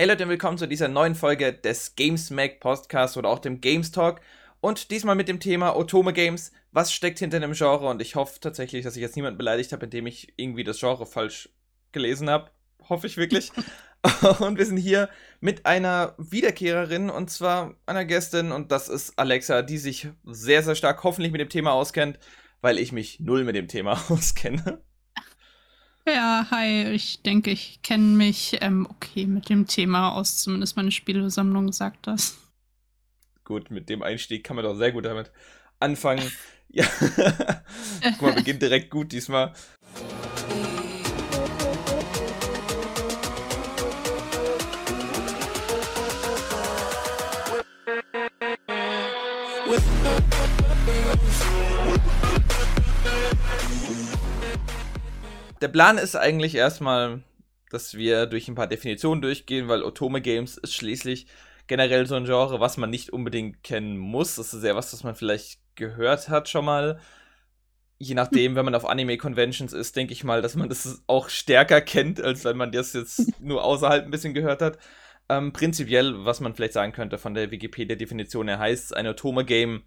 Hey Leute und willkommen zu dieser neuen Folge des GamesMack Podcasts oder auch dem Games Talk. Und diesmal mit dem Thema Otome Games. Was steckt hinter dem Genre? Und ich hoffe tatsächlich, dass ich jetzt niemanden beleidigt habe, indem ich irgendwie das Genre falsch gelesen habe. Hoffe ich wirklich. und wir sind hier mit einer Wiederkehrerin und zwar einer Gästin und das ist Alexa, die sich sehr, sehr stark hoffentlich mit dem Thema auskennt, weil ich mich null mit dem Thema auskenne. Ja, hi, ich denke, ich kenne mich ähm, okay mit dem Thema aus, zumindest meine Spielesammlung sagt das. Gut, mit dem Einstieg kann man doch sehr gut damit anfangen. Ja, guck mal, beginnt direkt gut diesmal. Der Plan ist eigentlich erstmal, dass wir durch ein paar Definitionen durchgehen, weil Otome Games ist schließlich generell so ein Genre, was man nicht unbedingt kennen muss. Das ist ja was, was man vielleicht gehört hat schon mal. Je nachdem, wenn man auf Anime-Conventions ist, denke ich mal, dass man das auch stärker kennt, als wenn man das jetzt nur außerhalb ein bisschen gehört hat. Ähm, prinzipiell, was man vielleicht sagen könnte von der Wikipedia-Definition her, heißt ein Otome-Game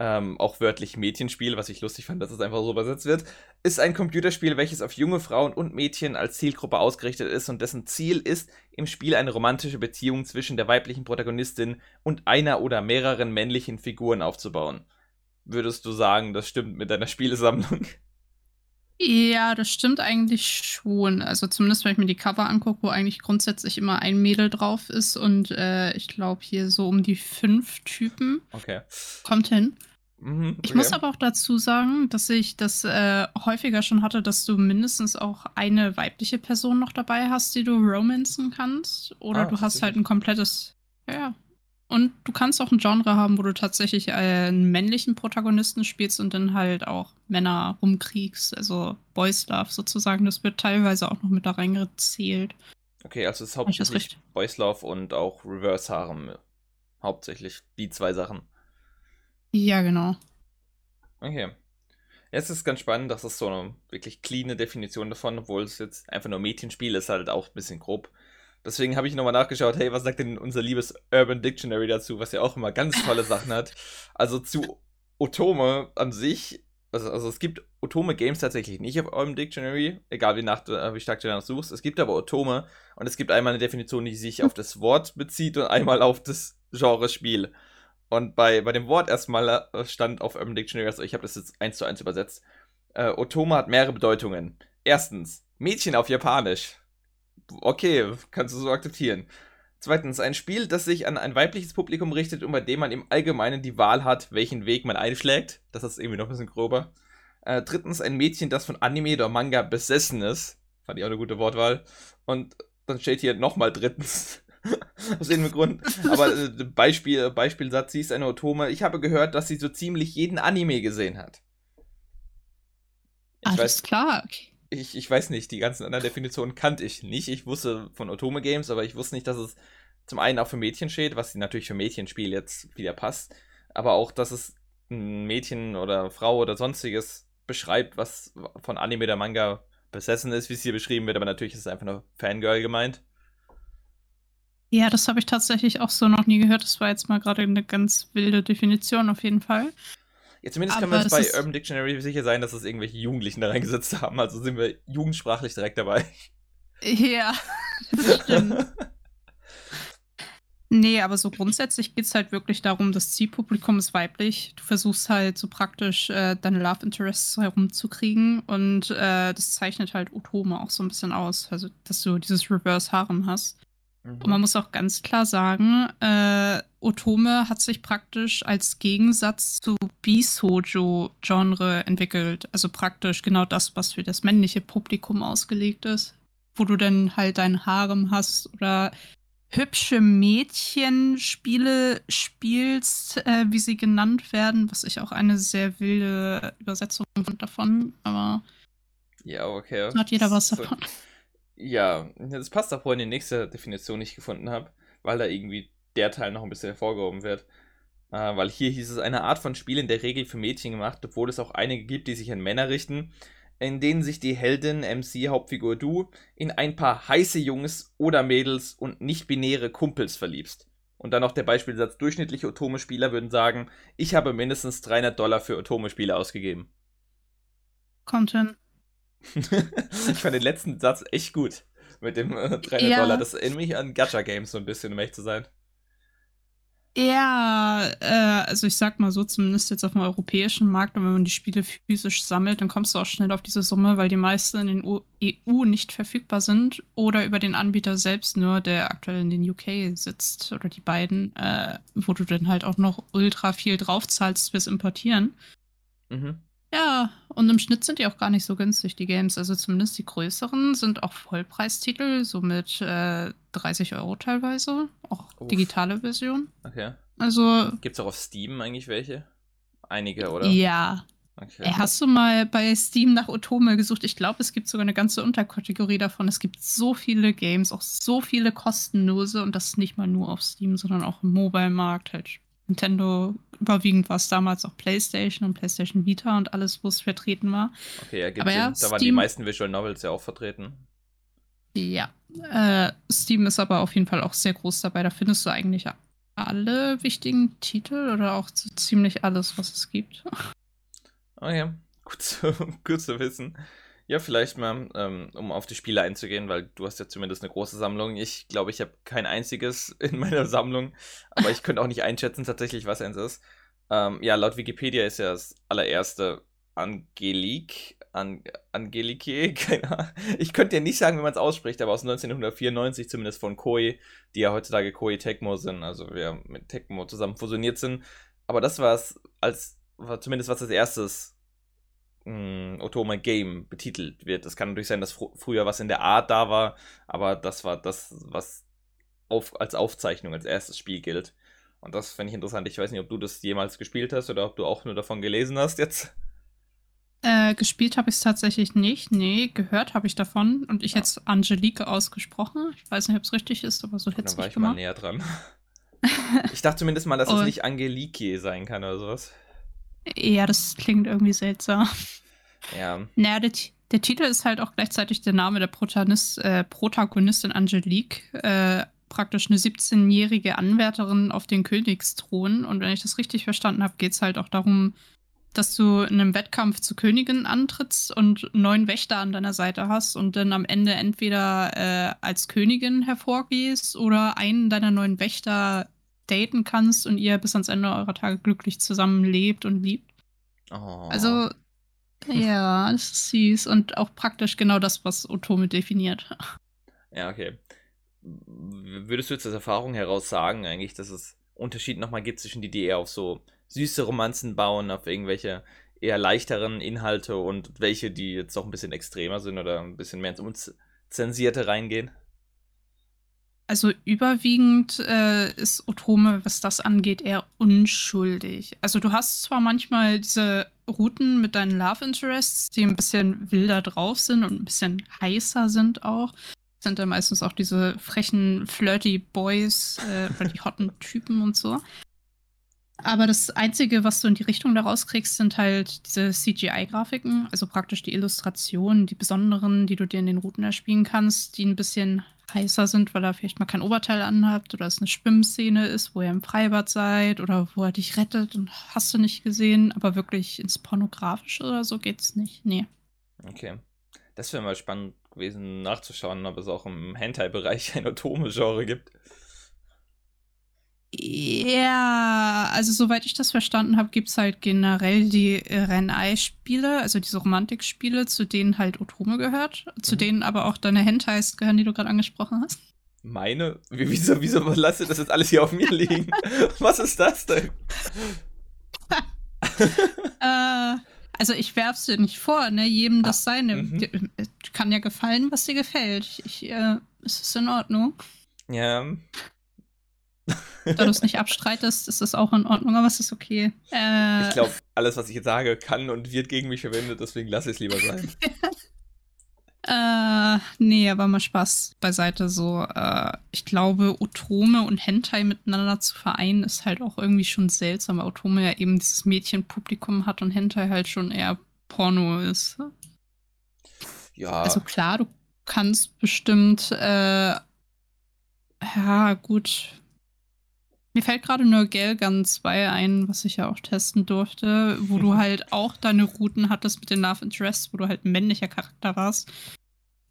ähm, auch wörtlich Mädchenspiel, was ich lustig fand, dass es einfach so übersetzt wird, ist ein Computerspiel, welches auf junge Frauen und Mädchen als Zielgruppe ausgerichtet ist und dessen Ziel ist, im Spiel eine romantische Beziehung zwischen der weiblichen Protagonistin und einer oder mehreren männlichen Figuren aufzubauen. Würdest du sagen, das stimmt mit deiner Spielesammlung? Ja, das stimmt eigentlich schon. Also zumindest, wenn ich mir die Cover angucke, wo eigentlich grundsätzlich immer ein Mädel drauf ist und äh, ich glaube hier so um die fünf Typen. Okay. Kommt hin. Mhm, okay. Ich muss aber auch dazu sagen, dass ich das äh, häufiger schon hatte, dass du mindestens auch eine weibliche Person noch dabei hast, die du romanzen kannst. Oder ah, du hast halt ein komplettes. Ja. Und du kannst auch ein Genre haben, wo du tatsächlich einen männlichen Protagonisten spielst und dann halt auch Männer rumkriegst. Also Boys Love sozusagen. Das wird teilweise auch noch mit da reingezählt. Okay, also es ist hauptsächlich Boys Love und auch Reverse Harem. Hauptsächlich die zwei Sachen. Ja, genau. Okay. Jetzt ist es ganz spannend, dass es so eine wirklich cleane Definition davon, obwohl es jetzt einfach nur Mädchenspiel ist, halt auch ein bisschen grob. Deswegen habe ich nochmal nachgeschaut, hey, was sagt denn unser liebes Urban Dictionary dazu, was ja auch immer ganz tolle Sachen hat. Also zu Otome an sich, also, also es gibt Otome Games tatsächlich nicht auf Urban Dictionary, egal wie, nach, äh, wie stark du danach suchst. Es gibt aber Otome und es gibt einmal eine Definition, die sich auf das Wort bezieht und einmal auf das Genre Spiel. Und bei, bei dem Wort erstmal äh, stand auf Urban Dictionary, also ich habe das jetzt eins zu eins übersetzt. Äh, Otome hat mehrere Bedeutungen. Erstens, Mädchen auf Japanisch. Okay, kannst du so akzeptieren. Zweitens, ein Spiel, das sich an ein weibliches Publikum richtet und bei dem man im Allgemeinen die Wahl hat, welchen Weg man einschlägt. Das ist irgendwie noch ein bisschen grober. Äh, drittens, ein Mädchen, das von Anime oder Manga besessen ist. Fand ich auch eine gute Wortwahl. Und dann steht hier nochmal drittens, Aus irgendeinem Grund. Aber äh, Beispiel, Beispielsatz, sie ist eine Otome. Ich habe gehört, dass sie so ziemlich jeden Anime gesehen hat. Ich Alles weiß, klar. Okay. Ich, ich weiß nicht, die ganzen anderen Definitionen kannte ich nicht. Ich wusste von Otome Games, aber ich wusste nicht, dass es zum einen auch für Mädchen steht, was natürlich für Mädchenspiel jetzt wieder passt, aber auch, dass es ein Mädchen oder Frau oder sonstiges beschreibt, was von Anime oder Manga besessen ist, wie es hier beschrieben wird, aber natürlich ist es einfach nur Fangirl gemeint. Ja, das habe ich tatsächlich auch so noch nie gehört. Das war jetzt mal gerade eine ganz wilde Definition auf jeden Fall. Ja, zumindest können wir uns bei Urban Dictionary sicher sein, dass es irgendwelche Jugendlichen da reingesetzt haben. Also sind wir jugendsprachlich direkt dabei. Ja, das stimmt. nee, aber so grundsätzlich geht es halt wirklich darum, das Zielpublikum ist weiblich. Du versuchst halt so praktisch äh, deine Love Interests herumzukriegen und äh, das zeichnet halt Otome auch so ein bisschen aus. Also, dass du dieses Reverse Harem hast. Mhm. Und man muss auch ganz klar sagen, äh, Otome hat sich praktisch als Gegensatz zu Bisojo-Genre entwickelt. Also praktisch genau das, was für das männliche Publikum ausgelegt ist. Wo du dann halt dein Harem hast oder hübsche Mädchenspiele spielst, äh, wie sie genannt werden, was ich auch eine sehr wilde Übersetzung fand davon, aber ja, okay. Hat jeder was davon. Ja, das passt auch vorhin die nächste Definition, die ich gefunden habe, weil da irgendwie der Teil noch ein bisschen hervorgehoben wird. Äh, weil hier hieß es eine Art von Spiel in der Regel für Mädchen gemacht, obwohl es auch einige gibt, die sich an Männer richten. in denen sich die Heldin, MC, Hauptfigur du, in ein paar heiße Jungs oder Mädels und nicht-binäre Kumpels verliebst. Und dann noch der Beispielsatz, durchschnittliche Otome-Spieler würden sagen, ich habe mindestens 300 Dollar für Otome-Spiele ausgegeben. Kommt hin. ich fand den letzten Satz echt gut. Mit dem äh, 300 ja. Dollar. Das erinnert mich an Gacha-Games so ein bisschen, um echt zu sein. Ja, äh, also ich sag mal so, zumindest jetzt auf dem europäischen Markt, und wenn man die Spiele physisch sammelt, dann kommst du auch schnell auf diese Summe, weil die meisten in den EU e nicht verfügbar sind oder über den Anbieter selbst nur, der aktuell in den UK sitzt oder die beiden, äh, wo du dann halt auch noch ultra viel draufzahlst fürs Importieren. Mhm. Ja, und im Schnitt sind die auch gar nicht so günstig, die Games. Also zumindest die größeren sind auch Vollpreistitel, so mit äh, 30 Euro teilweise. Auch Uff. digitale Version. Okay. Also. Gibt es auch auf Steam eigentlich welche? Einige, oder? Ja. Okay. Hast du mal bei Steam nach Otome gesucht? Ich glaube, es gibt sogar eine ganze Unterkategorie davon. Es gibt so viele Games, auch so viele kostenlose und das nicht mal nur auf Steam, sondern auch im Mobile-Markt halt Nintendo, überwiegend war es damals auch PlayStation und PlayStation Vita und alles, wo es vertreten war. Okay, ja, Aber ja, da waren die meisten Visual Novels ja auch vertreten. Ja, äh, Steam ist aber auf jeden Fall auch sehr groß dabei. Da findest du eigentlich alle wichtigen Titel oder auch so ziemlich alles, was es gibt. Okay, gut zu, gut zu wissen. Ja, vielleicht mal, ähm, um auf die Spiele einzugehen, weil du hast ja zumindest eine große Sammlung. Ich glaube, ich habe kein einziges in meiner Sammlung, aber ich könnte auch nicht einschätzen tatsächlich, was eins ist. Ähm, ja, laut Wikipedia ist ja das allererste Angelique, An Angelike, keine Ahnung. Ich könnte ja nicht sagen, wie man es ausspricht, aber aus 1994 zumindest von Koei, die ja heutzutage Koei Tecmo sind, also wir mit Tecmo zusammen fusioniert sind. Aber das war es als, zumindest was als erstes mh, Otome Game betitelt wird. Es kann natürlich sein, dass fr früher was in der Art da war, aber das war das, was auf, als Aufzeichnung, als erstes Spiel gilt. Und das fände ich interessant. Ich weiß nicht, ob du das jemals gespielt hast oder ob du auch nur davon gelesen hast jetzt. Äh, gespielt habe ich es tatsächlich nicht. Nee, gehört habe ich davon. Und ich ja. hätte Angelique ausgesprochen. Ich weiß nicht, ob es richtig ist, aber so hätte es nicht war ich gemacht. mal näher dran. ich dachte zumindest mal, dass es nicht Angelike sein kann oder sowas. Ja, das klingt irgendwie seltsam. Ja. Naja, der, der Titel ist halt auch gleichzeitig der Name der Protagonist, äh, Protagonistin Angelique. Äh, praktisch eine 17-jährige Anwärterin auf den Königsthron. Und wenn ich das richtig verstanden habe, geht es halt auch darum, dass du in einem Wettkampf zur Königin antrittst und neun Wächter an deiner Seite hast und dann am Ende entweder äh, als Königin hervorgehst oder einen deiner neuen Wächter daten kannst und ihr bis ans Ende eurer Tage glücklich zusammen lebt und liebt. Oh. Also, ja, das ist süß und auch praktisch genau das, was Otome definiert. Ja, okay. Würdest du jetzt aus Erfahrung heraus sagen, eigentlich, dass es Unterschied nochmal gibt zwischen die, die eher auf so süße Romanzen bauen, auf irgendwelche eher leichteren Inhalte und welche, die jetzt auch ein bisschen extremer sind oder ein bisschen mehr ins Unzensierte reingehen? Also überwiegend äh, ist Otome, was das angeht, eher unschuldig. Also du hast zwar manchmal diese Routen mit deinen Love Interests, die ein bisschen wilder drauf sind und ein bisschen heißer sind auch. Das sind dann meistens auch diese frechen, flirty Boys äh, oder die hotten Typen und so. Aber das Einzige, was du in die Richtung daraus kriegst, sind halt diese CGI-Grafiken, also praktisch die Illustrationen, die besonderen, die du dir in den Routen erspielen kannst, die ein bisschen heißer sind, weil er vielleicht mal kein Oberteil anhabt oder es eine Schwimmszene ist, wo ihr im Freibad seid oder wo er dich rettet und hast du nicht gesehen, aber wirklich ins Pornografische oder so geht's nicht. Nee. Okay. Das wäre mal spannend gewesen nachzuschauen, ob es auch im Hentai-Bereich ein Otome-Genre gibt. Ja, also soweit ich das verstanden habe, gibt es halt generell die Renai-Spiele, also diese Romantikspiele, zu denen halt Otome gehört, zu mhm. denen aber auch deine Hentais gehören, die du gerade angesprochen hast. Meine? Wieso, wieso lasse das jetzt alles hier auf mir liegen? Was ist das denn? äh, also ich werf's dir nicht vor, ne? Jedem das ah, seine. Mhm. Äh, kann ja gefallen, was dir gefällt. Ich, äh, ist es in Ordnung? Ja, da du es nicht abstreitest, ist das auch in Ordnung, aber es ist okay. Äh, ich glaube, alles, was ich jetzt sage, kann und wird gegen mich verwendet, deswegen lasse ich es lieber sein. äh, nee, aber mal Spaß beiseite. So, äh, ich glaube, Otome und Hentai miteinander zu vereinen, ist halt auch irgendwie schon seltsam, weil Otome ja eben dieses Mädchenpublikum hat und Hentai halt schon eher Porno ist. Ja. Also klar, du kannst bestimmt, äh, ja, gut. Mir fällt gerade nur Gelgun 2 ein, was ich ja auch testen durfte, wo du halt auch deine Routen hattest mit den Love Interests, wo du halt ein männlicher Charakter warst.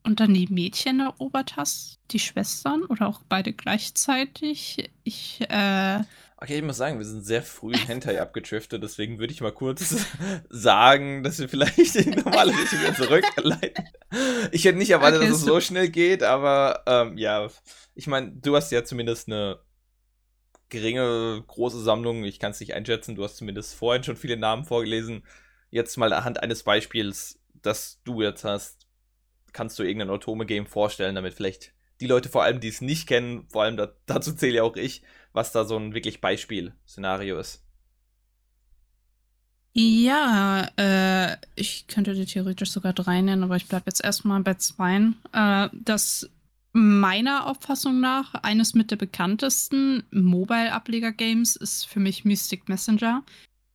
Und dann die Mädchen erobert hast, die Schwestern oder auch beide gleichzeitig. Ich, äh. Okay, ich muss sagen, wir sind sehr früh in Hentai abgetriftet, deswegen würde ich mal kurz sagen, dass wir vielleicht die normale Richtung wieder zurückleiten. Ich hätte nicht erwartet, okay, dass es so schnell geht, aber ähm, ja, ich meine, du hast ja zumindest eine geringe, große Sammlung. Ich kann es nicht einschätzen. Du hast zumindest vorhin schon viele Namen vorgelesen. Jetzt mal anhand eines Beispiels, das du jetzt hast, kannst du irgendein Otome-Game vorstellen, damit vielleicht die Leute vor allem, die es nicht kennen, vor allem da, dazu zähle ja auch ich, was da so ein wirklich Beispiel-Szenario ist. Ja, äh, ich könnte dir theoretisch sogar drei nennen, aber ich bleibe jetzt erstmal bei zwei. Äh, das meiner Auffassung nach eines mit der bekanntesten Mobile-Ableger-Games ist für mich Mystic Messenger,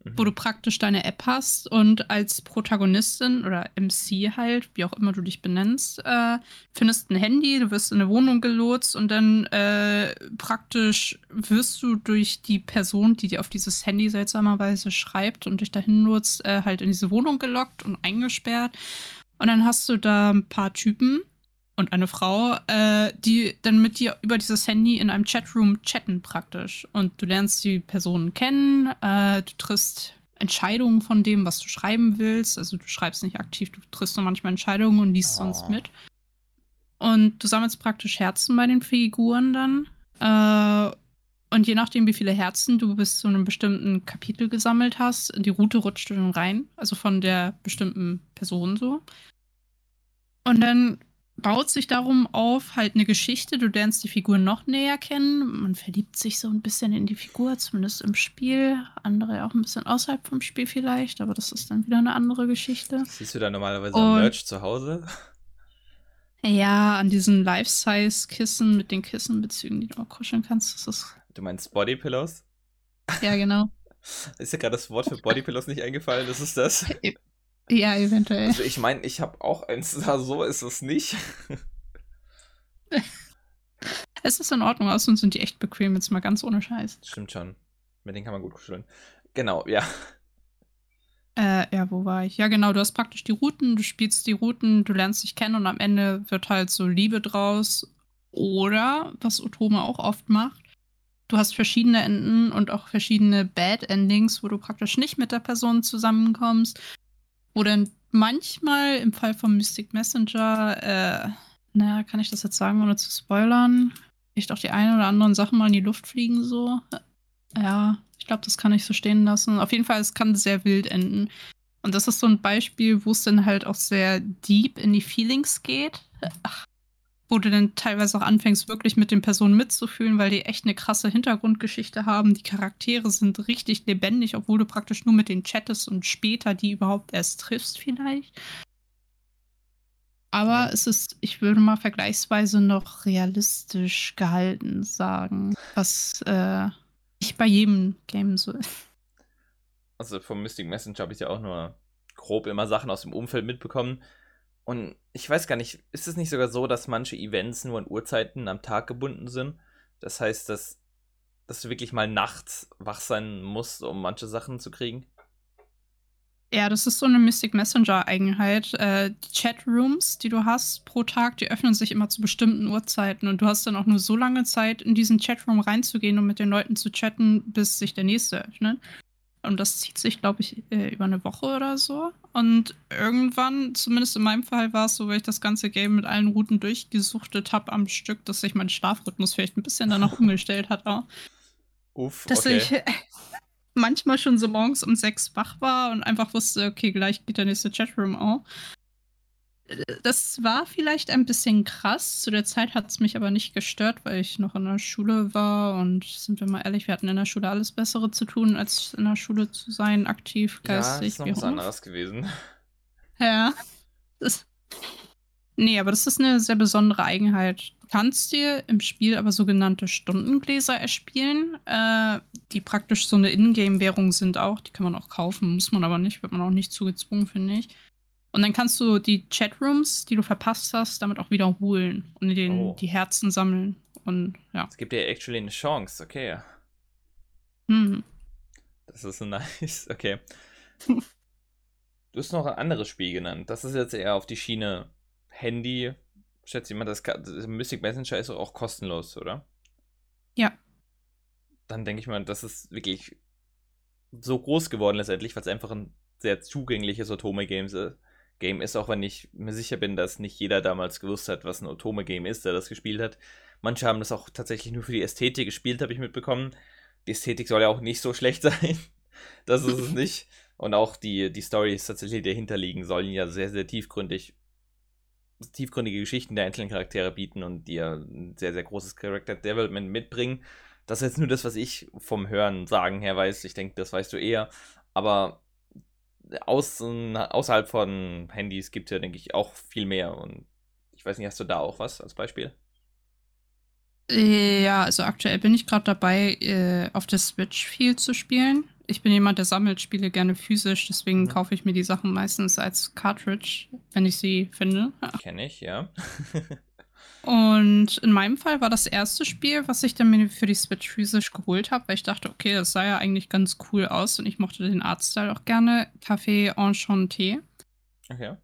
mhm. wo du praktisch deine App hast und als Protagonistin oder MC halt, wie auch immer du dich benennst, äh, findest ein Handy, du wirst in eine Wohnung gelotst und dann äh, praktisch wirst du durch die Person, die dir auf dieses Handy seltsamerweise schreibt und dich dahin nutzt, äh, halt in diese Wohnung gelockt und eingesperrt. Und dann hast du da ein paar Typen, und eine Frau, äh, die dann mit dir über dieses Handy in einem Chatroom chatten praktisch. Und du lernst die Personen kennen, äh, du triffst Entscheidungen von dem, was du schreiben willst. Also du schreibst nicht aktiv, du triffst nur manchmal Entscheidungen und liest sonst mit. Und du sammelst praktisch Herzen bei den Figuren dann. Äh, und je nachdem, wie viele Herzen du bis zu einem bestimmten Kapitel gesammelt hast, in die Route rutscht du dann rein. Also von der bestimmten Person so. Und dann baut sich darum auf, halt eine Geschichte. Du lernst die Figur noch näher kennen. Man verliebt sich so ein bisschen in die Figur, zumindest im Spiel. Andere auch ein bisschen außerhalb vom Spiel vielleicht, aber das ist dann wieder eine andere Geschichte. Siehst du da normalerweise Und, Merch zu Hause? Ja, an diesen Life-Size-Kissen mit den Kissenbezügen, die du auch kuscheln kannst. Das ist du meinst Bodypillows? Ja, genau. Ist ja gerade das Wort für Bodypillows nicht eingefallen, das ist das. Ja, eventuell. Also ich meine, ich habe auch eins, so ist es nicht. es ist in Ordnung, außerdem sind die echt bequem, jetzt mal ganz ohne Scheiß. Stimmt schon. Mit denen kann man gut kuscheln. Genau, ja. Äh, ja, wo war ich? Ja, genau, du hast praktisch die Routen, du spielst die Routen, du lernst dich kennen und am Ende wird halt so Liebe draus. Oder, was Otome auch oft macht, du hast verschiedene Enden und auch verschiedene Bad Endings, wo du praktisch nicht mit der Person zusammenkommst. Wo dann manchmal im Fall von Mystic Messenger, äh, naja, kann ich das jetzt sagen, ohne zu spoilern, echt auch die ein oder anderen Sachen mal in die Luft fliegen so. Ja, ich glaube, das kann ich so stehen lassen. Auf jeden Fall, es kann sehr wild enden. Und das ist so ein Beispiel, wo es dann halt auch sehr deep in die Feelings geht. Ach, wo du dann teilweise auch anfängst, wirklich mit den Personen mitzufühlen, weil die echt eine krasse Hintergrundgeschichte haben. Die Charaktere sind richtig lebendig, obwohl du praktisch nur mit denen chattest und später die überhaupt erst triffst, vielleicht. Aber es ist, ich würde mal vergleichsweise noch realistisch gehalten sagen, was äh, nicht bei jedem Game so ist. Also vom Mystic Messenger habe ich ja auch nur grob immer Sachen aus dem Umfeld mitbekommen. Und ich weiß gar nicht, ist es nicht sogar so, dass manche Events nur an Uhrzeiten am Tag gebunden sind? Das heißt, dass, dass du wirklich mal nachts wach sein musst, um manche Sachen zu kriegen? Ja, das ist so eine Mystic Messenger-Eigenheit. Äh, die Chatrooms, die du hast pro Tag, die öffnen sich immer zu bestimmten Uhrzeiten und du hast dann auch nur so lange Zeit, in diesen Chatroom reinzugehen und mit den Leuten zu chatten, bis sich der nächste öffnet. Und das zieht sich, glaube ich, äh, über eine Woche oder so. Und irgendwann, zumindest in meinem Fall, war es so, weil ich das ganze Game mit allen Routen durchgesuchtet habe am Stück, dass sich mein Schlafrhythmus vielleicht ein bisschen danach umgestellt hat. Auch. Uff, dass okay. ich manchmal schon so morgens um sechs wach war und einfach wusste, okay, gleich geht der nächste Chatroom auf das war vielleicht ein bisschen krass. Zu der Zeit hat es mich aber nicht gestört, weil ich noch in der Schule war. Und sind wir mal ehrlich, wir hatten in der Schule alles Bessere zu tun, als in der Schule zu sein, aktiv, geistig. Ja, ist noch was anderes gewesen. Ja. Das, nee, aber das ist eine sehr besondere Eigenheit. Du kannst dir im Spiel aber sogenannte Stundengläser erspielen, äh, die praktisch so eine Ingame-Währung sind auch. Die kann man auch kaufen, muss man aber nicht, wird man auch nicht zugezwungen, finde ich. Und dann kannst du die Chatrooms, die du verpasst hast, damit auch wiederholen und den, oh. die Herzen sammeln. Und ja. Es gibt dir actually eine Chance, okay. Mhm. Das ist nice, okay. Du hast noch ein anderes Spiel genannt. Das ist jetzt eher auf die Schiene Handy. Schätze ich mal, das, das Mystic Messenger ist auch kostenlos, oder? Ja. Dann denke ich mal, das ist wirklich so groß geworden letztendlich, weil es einfach ein sehr zugängliches Otome-Game ist. Game ist, auch wenn ich mir sicher bin, dass nicht jeder damals gewusst hat, was ein Otome-Game ist, der das gespielt hat. Manche haben das auch tatsächlich nur für die Ästhetik gespielt, habe ich mitbekommen. Die Ästhetik soll ja auch nicht so schlecht sein. das ist es nicht. Und auch die, die Storys tatsächlich, die dahinter liegen, sollen ja sehr, sehr tiefgründig, tiefgründige Geschichten der einzelnen Charaktere bieten und ja ein sehr, sehr großes Character Development mitbringen. Das ist jetzt nur das, was ich vom Hören sagen her weiß. Ich denke, das weißt du eher. Aber aus, außerhalb von Handys gibt es ja, denke ich, auch viel mehr. Und ich weiß nicht, hast du da auch was als Beispiel? Ja, also aktuell bin ich gerade dabei, äh, auf der Switch viel zu spielen. Ich bin jemand, der sammelt Spiele gerne physisch, deswegen mhm. kaufe ich mir die Sachen meistens als Cartridge, wenn ich sie finde. Kenne ich, ja. Und in meinem Fall war das erste Spiel, was ich dann für die Switch physisch geholt habe, weil ich dachte, okay, das sah ja eigentlich ganz cool aus und ich mochte den Artstyle auch gerne. Café Enchanté. Okay.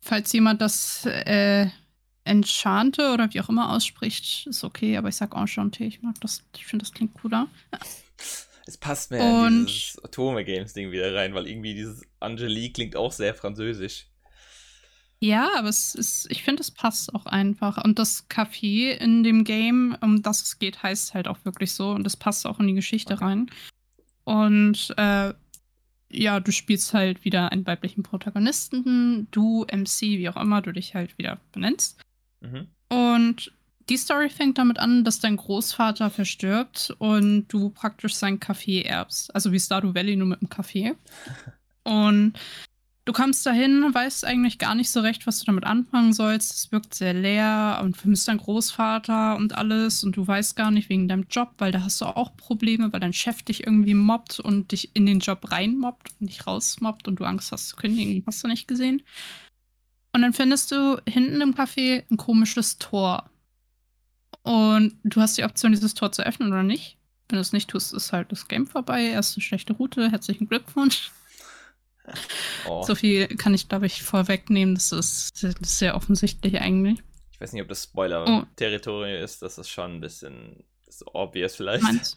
Falls jemand das äh, Enchante oder wie auch immer ausspricht, ist okay, aber ich sag Enchanté. Ich mag das, ich finde, das klingt cooler. Es passt mir und, in dieses Atome-Games-Ding wieder rein, weil irgendwie dieses Angelique klingt auch sehr französisch. Ja, aber es ist, ich finde, es passt auch einfach. Und das Café in dem Game, um das es geht, heißt halt auch wirklich so. Und das passt auch in die Geschichte okay. rein. Und äh, ja, du spielst halt wieder einen weiblichen Protagonisten, du, MC, wie auch immer du dich halt wieder benennst. Mhm. Und die Story fängt damit an, dass dein Großvater verstirbt und du praktisch sein Café erbst. Also wie Stardew Valley nur mit dem Café. Und Du kommst dahin, weißt eigentlich gar nicht so recht, was du damit anfangen sollst. Es wirkt sehr leer und vermisst deinen Großvater und alles. Und du weißt gar nicht wegen deinem Job, weil da hast du auch Probleme, weil dein Chef dich irgendwie mobbt und dich in den Job reinmobbt und dich rausmobbt und du Angst hast zu kündigen. Hast du nicht gesehen? Und dann findest du hinten im Café ein komisches Tor. Und du hast die Option, dieses Tor zu öffnen oder nicht. Wenn du es nicht tust, ist halt das Game vorbei. Erste schlechte Route. Herzlichen Glückwunsch. Oh. So viel kann ich, glaube ich, vorwegnehmen. Das ist, sehr offensichtlich eigentlich. Ich weiß nicht, ob das Spoiler-Territorium oh. ist. Das ist schon ein bisschen obvious vielleicht. Meinst?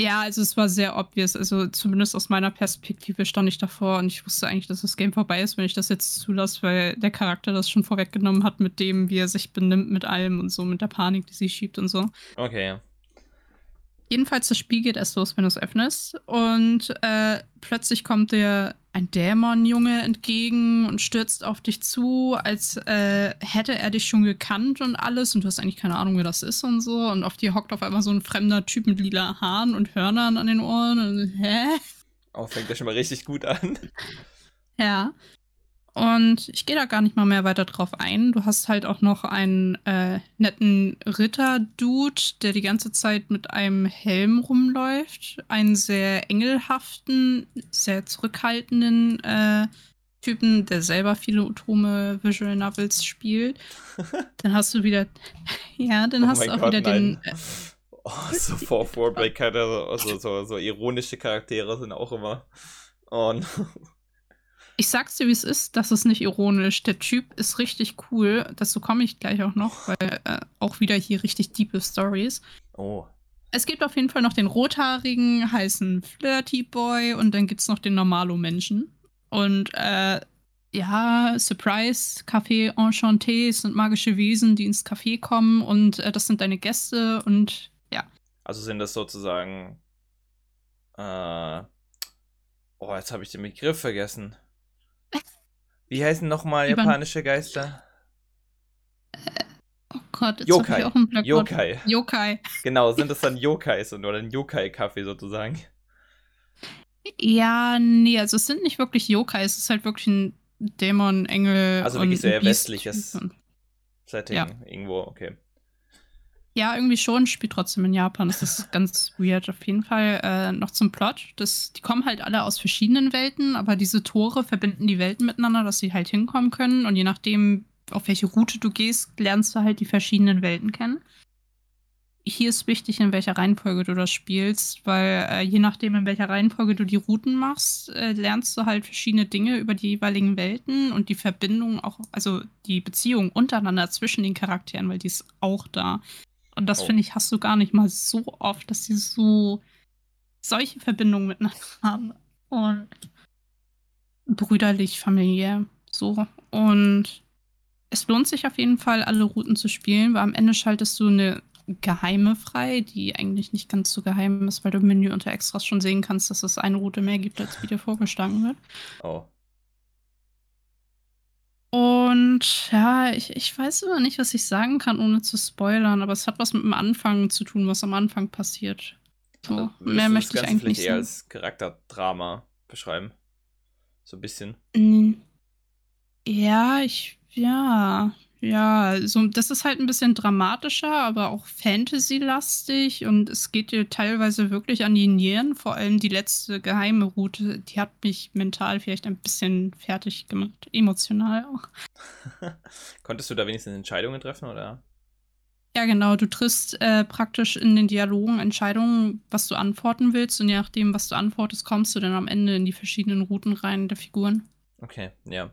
Ja, also es war sehr obvious. Also zumindest aus meiner Perspektive stand ich davor und ich wusste eigentlich, dass das Game vorbei ist, wenn ich das jetzt zulasse, weil der Charakter das schon vorweggenommen hat mit dem, wie er sich benimmt mit allem und so, mit der Panik, die sie schiebt und so. Okay, ja. Jedenfalls, das Spiel geht erst los, wenn du es öffnest. Und äh, plötzlich kommt dir ein Dämonjunge entgegen und stürzt auf dich zu, als äh, hätte er dich schon gekannt und alles. Und du hast eigentlich keine Ahnung, wer das ist und so. Und auf dir hockt auf einmal so ein fremder Typ mit lila Haaren und Hörnern an den Ohren. Und, hä? Oh, fängt ja schon mal richtig gut an. Ja. Und ich gehe da gar nicht mal mehr weiter drauf ein. Du hast halt auch noch einen äh, netten Ritter-Dude, der die ganze Zeit mit einem Helm rumläuft. Einen sehr engelhaften, sehr zurückhaltenden äh, Typen, der selber viele Otome Visual Novels spielt. Dann hast du wieder, ja, dann oh hast du auch Gott, wieder nein. den. Äh, oh, so vor Vorbreak, also so, so ironische Charaktere sind auch immer. Oh no. Ich sag's dir, wie es ist, das ist nicht ironisch. Der Typ ist richtig cool. Dazu komme ich gleich auch noch, weil äh, auch wieder hier richtig diepe Stories. Oh. Es gibt auf jeden Fall noch den rothaarigen, heißen Flirty Boy und dann gibt's noch den Normalo-Menschen. Und äh, ja, Surprise, Café Enchanté sind magische Wesen, die ins Café kommen und äh, das sind deine Gäste und ja. Also sind das sozusagen. Äh, oh, jetzt habe ich den Begriff vergessen. Wie heißen nochmal japanische Geister? Oh Gott, jetzt Yokai. Ich auch einen Yokai. Yokai. Genau, sind das dann Yokais oder ein Yokai-Kaffee sozusagen? Ja, nee, also es sind nicht wirklich Yokai, es ist halt wirklich ein Dämon, Engel. Also wirklich sehr westliches Setting ja. irgendwo, okay. Ja, irgendwie schon, spielt trotzdem in Japan. Das ist ganz weird. Auf jeden Fall äh, noch zum Plot. Das, die kommen halt alle aus verschiedenen Welten, aber diese Tore verbinden die Welten miteinander, dass sie halt hinkommen können. Und je nachdem, auf welche Route du gehst, lernst du halt die verschiedenen Welten kennen hier ist wichtig, in welcher Reihenfolge du das spielst, weil äh, je nachdem, in welcher Reihenfolge du die Routen machst, äh, lernst du halt verschiedene Dinge über die jeweiligen Welten und die Verbindung auch, also die Beziehung untereinander zwischen den Charakteren, weil die ist auch da. Und das oh. finde ich, hast du gar nicht mal so oft, dass sie so solche Verbindungen miteinander haben. Und brüderlich, familiär, so. Und es lohnt sich auf jeden Fall, alle Routen zu spielen, weil am Ende schaltest du eine Geheime frei, die eigentlich nicht ganz so geheim ist, weil du im Menü unter Extras schon sehen kannst, dass es eine Route mehr gibt, als wie dir vorgeschlagen wird. Oh. Und ja, ich, ich weiß immer nicht, was ich sagen kann, ohne zu spoilern, aber es hat was mit dem Anfang zu tun, was am Anfang passiert. So, mehr möchte ich eigentlich nicht. eher als Charakterdrama beschreiben. So ein bisschen. Ja, ich, ja. Ja, so, das ist halt ein bisschen dramatischer, aber auch Fantasy-lastig und es geht dir teilweise wirklich an die Nieren. Vor allem die letzte geheime Route, die hat mich mental vielleicht ein bisschen fertig gemacht, emotional auch. Konntest du da wenigstens Entscheidungen treffen, oder? Ja, genau. Du triffst äh, praktisch in den Dialogen Entscheidungen, was du antworten willst und je nachdem, was du antwortest, kommst du dann am Ende in die verschiedenen Routen rein der Figuren. Okay, ja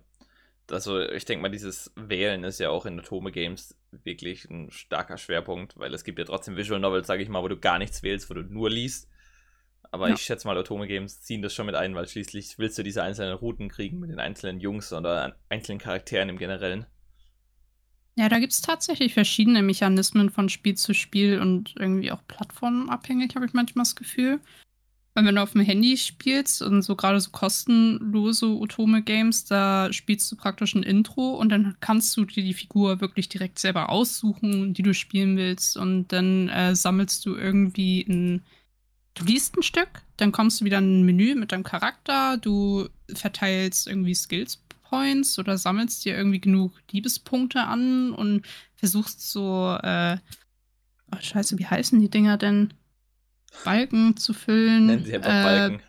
also ich denke mal, dieses Wählen ist ja auch in Atome Games wirklich ein starker Schwerpunkt, weil es gibt ja trotzdem Visual Novels, sage ich mal, wo du gar nichts wählst, wo du nur liest. Aber ja. ich schätze mal, Atome Games ziehen das schon mit ein, weil schließlich willst du diese einzelnen Routen kriegen mit den einzelnen Jungs oder einzelnen Charakteren im Generellen. Ja, da gibt es tatsächlich verschiedene Mechanismen von Spiel zu Spiel und irgendwie auch plattformabhängig, habe ich manchmal das Gefühl. Weil wenn du auf dem Handy spielst und so gerade so kostenlose Otome-Games, da spielst du praktisch ein Intro und dann kannst du dir die Figur wirklich direkt selber aussuchen, die du spielen willst. Und dann äh, sammelst du irgendwie ein. Du liest ein Stück, dann kommst du wieder in ein Menü mit deinem Charakter, du verteilst irgendwie Skills Points oder sammelst dir irgendwie genug Liebespunkte an und versuchst so, äh, oh, scheiße, wie heißen die Dinger denn? Balken zu füllen. Nennen sie einfach äh, Balken.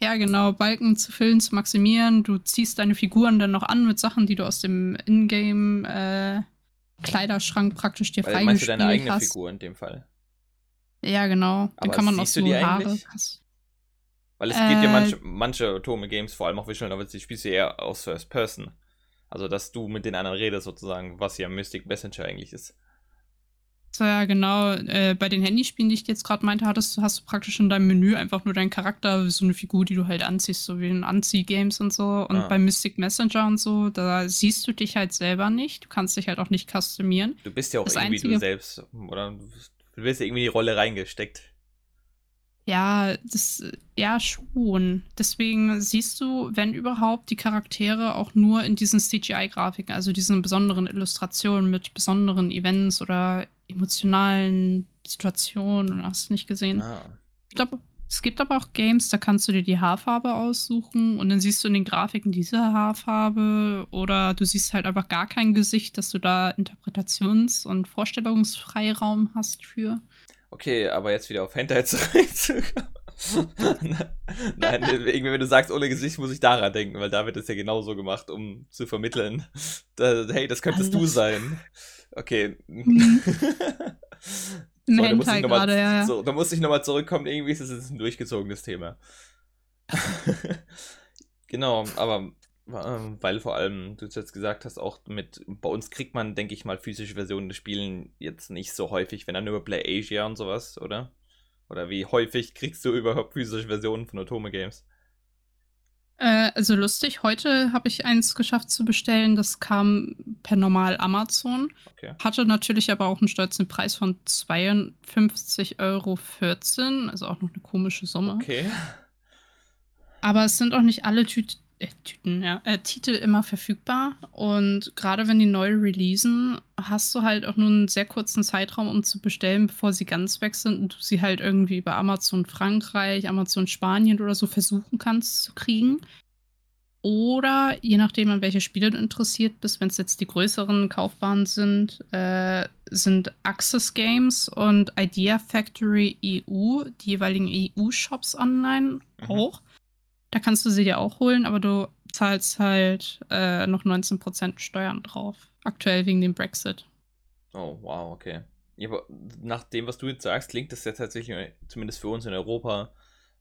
Ja, genau, Balken zu füllen, zu maximieren. Du ziehst deine Figuren dann noch an mit Sachen, die du aus dem Ingame äh, Kleiderschrank praktisch dir freigespielt hast. Meinst du deine eigene hast. Figur in dem Fall? Ja, genau. Dann kann man auch so Haare. Weil es äh, gibt ja äh, manche, manche Tome-Games, vor allem auch Visual Novels, die spielst du eher aus First Person. Also, dass du mit den anderen redest, sozusagen, was ja Mystic Messenger eigentlich ist. So, ja, genau. Äh, bei den Handyspielen, die ich jetzt gerade meinte, hattest, hast du praktisch in deinem Menü einfach nur deinen Charakter, so eine Figur, die du halt anziehst, so wie in Anzieh-Games und so. Und ah. bei Mystic Messenger und so, da siehst du dich halt selber nicht. Du kannst dich halt auch nicht customieren. Du bist ja auch das irgendwie einzige... du selbst, oder? Du wirst ja irgendwie in die Rolle reingesteckt. Ja, das, ja, schon. Deswegen siehst du, wenn überhaupt, die Charaktere auch nur in diesen CGI-Grafiken, also diesen besonderen Illustrationen mit besonderen Events oder emotionalen Situationen. Hast du nicht gesehen? Ah. Ich glaube, es gibt aber auch Games, da kannst du dir die Haarfarbe aussuchen und dann siehst du in den Grafiken diese Haarfarbe oder du siehst halt einfach gar kein Gesicht, dass du da Interpretations- und Vorstellungsfreiraum hast für. Okay, aber jetzt wieder auf Hentai zurückzukommen. Nein, irgendwie, wenn du sagst ohne Gesicht, muss ich daran denken, weil da wird es ja genauso gemacht, um zu vermitteln, da, hey, das könntest also, du sein. Okay. Mhm. so, da muss ich nochmal ja, ja. so, zurückkommen, irgendwie ist es ein durchgezogenes Thema. genau, aber ähm, weil vor allem, du jetzt gesagt hast, auch mit, bei uns kriegt man, denke ich mal, physische Versionen des Spielen jetzt nicht so häufig, wenn dann über Play Asia und sowas, oder? Oder wie häufig kriegst du überhaupt physische Versionen von Atome Games? Äh, also lustig, heute habe ich eins geschafft zu bestellen. Das kam per normal Amazon. Okay. Hatte natürlich aber auch einen stolzen Preis von 52,14 Euro. Also auch noch eine komische Summe. Okay. Aber es sind auch nicht alle Tüten äh, Tüten, ja, äh, Titel immer verfügbar. Und gerade wenn die neu releasen, hast du halt auch nur einen sehr kurzen Zeitraum, um zu bestellen, bevor sie ganz weg sind und du sie halt irgendwie über Amazon Frankreich, Amazon Spanien oder so versuchen kannst zu kriegen. Oder je nachdem, an welche Spiele du interessiert bist, wenn es jetzt die größeren kaufbaren sind, äh, sind Access Games und Idea Factory EU, die jeweiligen EU-Shops online mhm. auch. Da kannst du sie dir auch holen, aber du zahlst halt äh, noch 19% Steuern drauf. Aktuell wegen dem Brexit. Oh, wow, okay. Ja, aber nach dem, was du jetzt sagst, klingt das ja tatsächlich, zumindest für uns in Europa,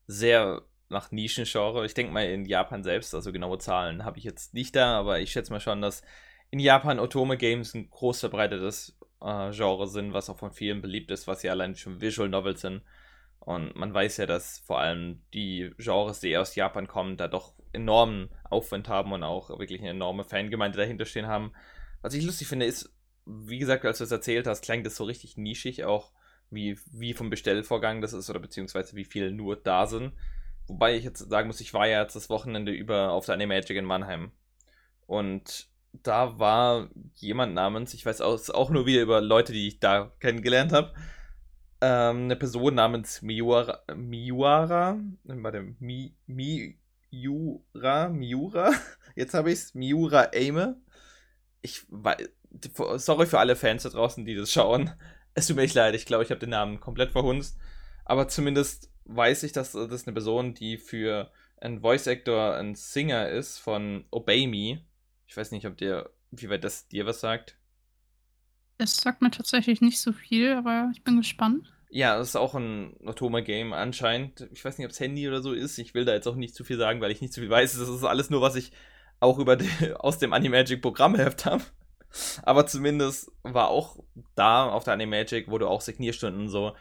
sehr nach Nischengenre. Ich denke mal in Japan selbst, also genaue Zahlen habe ich jetzt nicht da, aber ich schätze mal schon, dass in Japan Otome Games ein groß verbreitetes äh, Genre sind, was auch von vielen beliebt ist, was ja allein schon Visual Novels sind. Und man weiß ja, dass vor allem die Genres, die aus Japan kommen, da doch enormen Aufwand haben und auch wirklich eine enorme Fangemeinde dahinter stehen haben. Was ich lustig finde, ist, wie gesagt, als du es erzählt hast, klang das so richtig nischig, auch wie, wie vom Bestellvorgang das ist oder beziehungsweise wie viele nur da sind. Wobei ich jetzt sagen muss, ich war ja jetzt das Wochenende über auf der Animagic in Mannheim. Und da war jemand namens, ich weiß auch, auch nur wieder über Leute, die ich da kennengelernt habe, ähm, eine Person namens Miura, Miura, warte, Mi, Miura, Miura, jetzt habe ich es, Miura Aime. Ich sorry für alle Fans da draußen, die das schauen. Es tut mir echt leid, ich glaube, ich habe den Namen komplett verhunzt. Aber zumindest weiß ich, dass das eine Person, die für ein Voice Actor ein Singer ist von Obey Me. Ich weiß nicht, ob dir, wie weit das dir was sagt. Es sagt mir tatsächlich nicht so viel, aber ich bin gespannt. Ja, das ist auch ein Otoma-Game anscheinend. Ich weiß nicht, ob es Handy oder so ist. Ich will da jetzt auch nicht zu viel sagen, weil ich nicht zu viel weiß. Das ist alles nur, was ich auch über die, aus dem Animagic Programmheft habe. Aber zumindest war auch da auf der Animagic, wo du auch Signierstunden und so.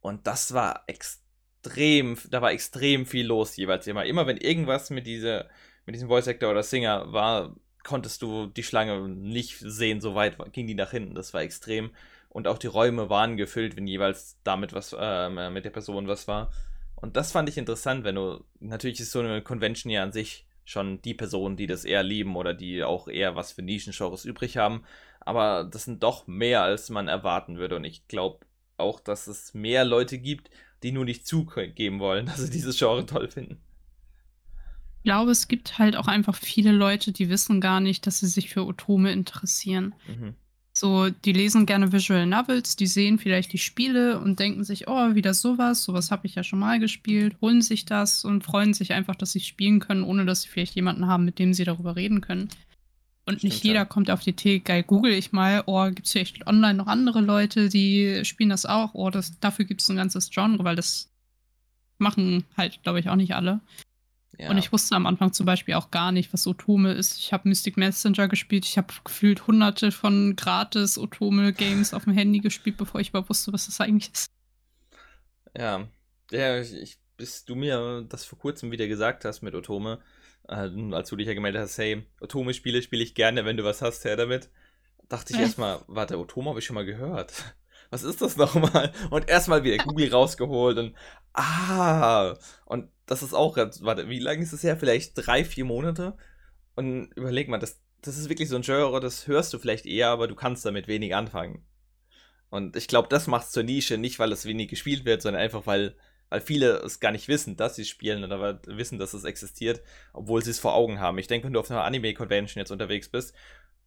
Und das war extrem extrem, da war extrem viel los jeweils immer. Immer wenn irgendwas mit, diese, mit diesem Voice Actor oder Singer war, konntest du die Schlange nicht sehen, so weit ging die nach hinten. Das war extrem. Und auch die Räume waren gefüllt, wenn jeweils damit was, äh, mit der Person was war. Und das fand ich interessant, wenn du, natürlich ist so eine Convention ja an sich schon die Personen, die das eher lieben oder die auch eher was für Nischengenres übrig haben. Aber das sind doch mehr, als man erwarten würde. Und ich glaube auch, dass es mehr Leute gibt, die nur nicht zugeben wollen, dass sie dieses Genre toll finden. Ich glaube, es gibt halt auch einfach viele Leute, die wissen gar nicht, dass sie sich für Otome interessieren. Mhm. So, die lesen gerne Visual Novels, die sehen vielleicht die Spiele und denken sich, oh, wieder sowas, sowas habe ich ja schon mal gespielt, holen sich das und freuen sich einfach, dass sie spielen können, ohne dass sie vielleicht jemanden haben, mit dem sie darüber reden können. Und nicht jeder ja. kommt auf die Idee, geil, google ich mal, oh, gibt es vielleicht online noch andere Leute, die spielen das auch, oh, das, dafür gibt es ein ganzes Genre, weil das machen halt, glaube ich, auch nicht alle. Ja. Und ich wusste am Anfang zum Beispiel auch gar nicht, was Otome ist. Ich habe Mystic Messenger gespielt, ich habe gefühlt hunderte von gratis Otome-Games auf dem Handy gespielt, bevor ich überhaupt wusste, was das eigentlich ist. Ja, ja ich, bis du mir das vor kurzem wieder gesagt hast mit Otome, äh, als du dich ja gemeldet hast, hey, Otome-Spiele spiele ich gerne, wenn du was hast, her damit. Dachte ich ja. erstmal, warte, Otome habe ich schon mal gehört. Was ist das nochmal? Und erstmal wieder Google rausgeholt und ah, und das ist auch, warte, wie lange ist es her? Vielleicht drei, vier Monate? Und überleg mal, das, das ist wirklich so ein Genre, das hörst du vielleicht eher, aber du kannst damit wenig anfangen. Und ich glaube, das macht es zur Nische, nicht weil es wenig gespielt wird, sondern einfach, weil weil viele es gar nicht wissen, dass sie spielen oder wissen, dass es existiert, obwohl sie es vor Augen haben. Ich denke, wenn du auf einer Anime-Convention jetzt unterwegs bist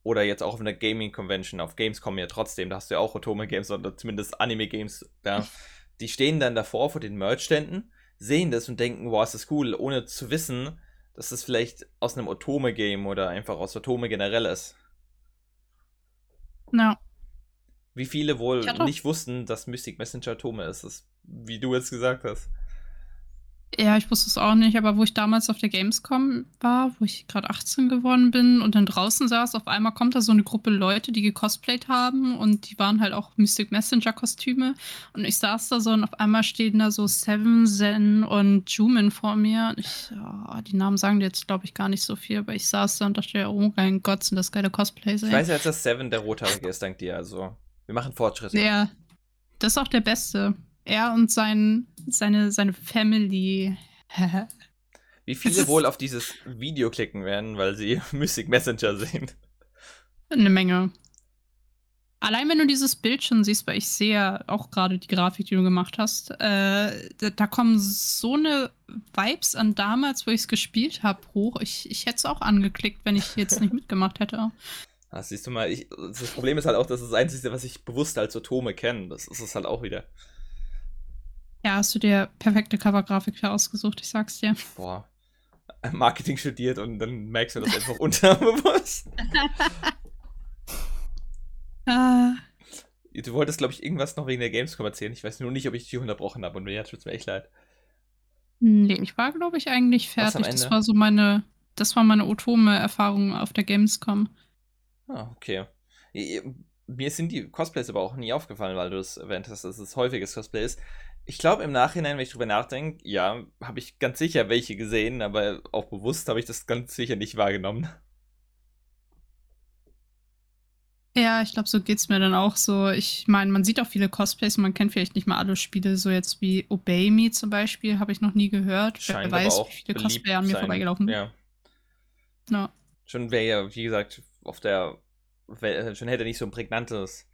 oder jetzt auch auf einer Gaming-Convention, auf Gamescom ja trotzdem, da hast du ja auch Otome-Games oder zumindest Anime-Games da, die stehen dann davor vor den Merch-Ständen, sehen das und denken, wow, ist das cool, ohne zu wissen, dass es vielleicht aus einem Otome-Game oder einfach aus Otome generell ist. No. Wie viele wohl nicht wussten, dass Mystic Messenger Atome ist. Das wie du jetzt gesagt hast. Ja, ich wusste es auch nicht, aber wo ich damals auf der Gamescom war, wo ich gerade 18 geworden bin und dann draußen saß, auf einmal kommt da so eine Gruppe Leute, die gecosplayt haben und die waren halt auch Mystic Messenger Kostüme und ich saß da so und auf einmal stehen da so Seven, Zen und Jumin vor mir und ich, oh, die Namen sagen dir jetzt glaube ich gar nicht so viel, aber ich saß da und dachte, oh mein Gott, sind das geile Cosplays. Ey. Ich weiß ja jetzt, dass Seven der Rothaarige ist, dank dir, also wir machen Fortschritte. Ja, das ist auch der Beste er und sein, seine, seine Family. Wie viele wohl auf dieses Video klicken werden, weil sie Mystic Messenger sehen? Eine Menge. Allein wenn du dieses Bild schon siehst, weil ich sehe auch gerade die Grafik, die du gemacht hast, äh, da, da, kommen so eine Vibes an damals, wo ich es gespielt habe, hoch. Ich, ich hätte es auch angeklickt, wenn ich jetzt nicht mitgemacht hätte. Ah, siehst du mal, ich, das Problem ist halt auch, das ist das Einzige, was ich bewusst als Atome kenne. Das ist es halt auch wieder. Ja, hast du dir perfekte Covergrafik ausgesucht, ich sag's dir. Boah. Marketing studiert und dann merkst du das einfach unterbewusst. ah. Du wolltest, glaube ich, irgendwas noch wegen der Gamescom erzählen. Ich weiß nur nicht, ob ich dich unterbrochen habe und mir tut es mir echt leid. Nee, ich war, glaube ich, eigentlich fertig. Das war so meine, das war meine Otome-Erfahrung auf der Gamescom. Ah, okay. Mir sind die Cosplays aber auch nie aufgefallen, weil du es erwähnt hast, dass es häufiges Cosplay ist. Ich glaube im Nachhinein, wenn ich drüber nachdenke, ja, habe ich ganz sicher welche gesehen, aber auch bewusst habe ich das ganz sicher nicht wahrgenommen. Ja, ich glaube, so geht es mir dann auch so. Ich meine, man sieht auch viele Cosplays, man kennt vielleicht nicht mal alle Spiele, so jetzt wie Obey Me zum Beispiel, habe ich noch nie gehört. Scheint Wer weiß, wie viele Cosplayer an mir sein. vorbeigelaufen. Ja. No. Schon wäre ja, wie gesagt, auf der schon hätte er nicht so ein prägnantes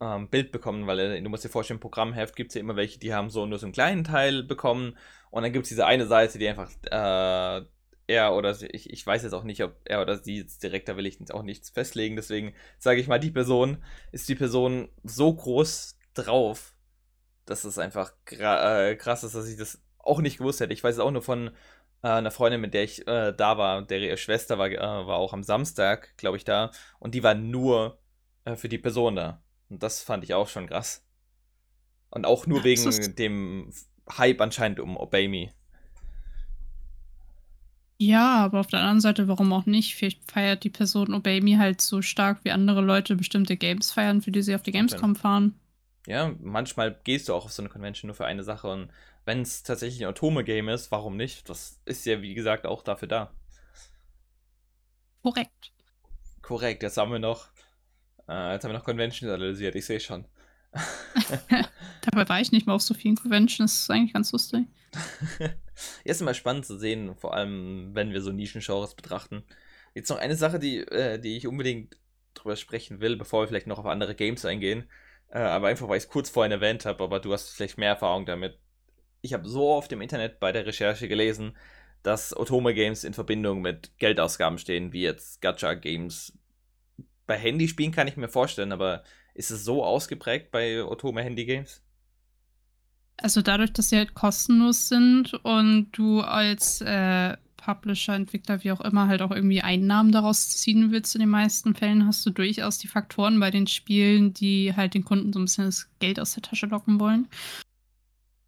ähm, Bild bekommen, weil er, du musst dir vorstellen, im Programmheft gibt es ja immer welche, die haben so nur so einen kleinen Teil bekommen und dann gibt es diese eine Seite, die einfach äh, er oder sie, ich, ich weiß jetzt auch nicht, ob er oder sie jetzt direkt, da will ich auch nichts festlegen, deswegen sage ich mal, die Person ist die Person so groß drauf, dass es einfach äh, krass ist, dass ich das auch nicht gewusst hätte. Ich weiß es auch nur von äh, einer Freundin, mit der ich äh, da war, der ihre Schwester war, äh, war auch am Samstag, glaube ich, da und die war nur äh, für die Person da. Und das fand ich auch schon krass. Und auch nur wegen dem Hype anscheinend um Obey Me. Ja, aber auf der anderen Seite, warum auch nicht? Vielleicht feiert die Person Obey Me halt so stark, wie andere Leute bestimmte Games feiern, für die sie auf die Gamescom fahren. Ja, manchmal gehst du auch auf so eine Convention nur für eine Sache und wenn es tatsächlich ein Atome-Game ist, warum nicht? Das ist ja, wie gesagt, auch dafür da. Korrekt. Korrekt, jetzt haben wir noch äh, jetzt haben wir noch Conventions analysiert, ich sehe schon. Dabei war ich nicht mal auf so vielen Conventions, das ist eigentlich ganz lustig. Jetzt ist immer spannend zu sehen, vor allem wenn wir so Nischengenres betrachten. Jetzt noch eine Sache, die, äh, die ich unbedingt drüber sprechen will, bevor wir vielleicht noch auf andere Games eingehen. Äh, aber einfach, weil ich es kurz vorhin erwähnt habe, aber du hast vielleicht mehr Erfahrung damit. Ich habe so oft im Internet bei der Recherche gelesen, dass Otome Games in Verbindung mit Geldausgaben stehen, wie jetzt Gacha Games, bei Handyspielen kann ich mir vorstellen, aber ist es so ausgeprägt bei Otome Handy Games? Also dadurch, dass sie halt kostenlos sind und du als äh, Publisher, Entwickler, wie auch immer, halt auch irgendwie Einnahmen daraus ziehen willst, in den meisten Fällen hast du durchaus die Faktoren bei den Spielen, die halt den Kunden so ein bisschen das Geld aus der Tasche locken wollen.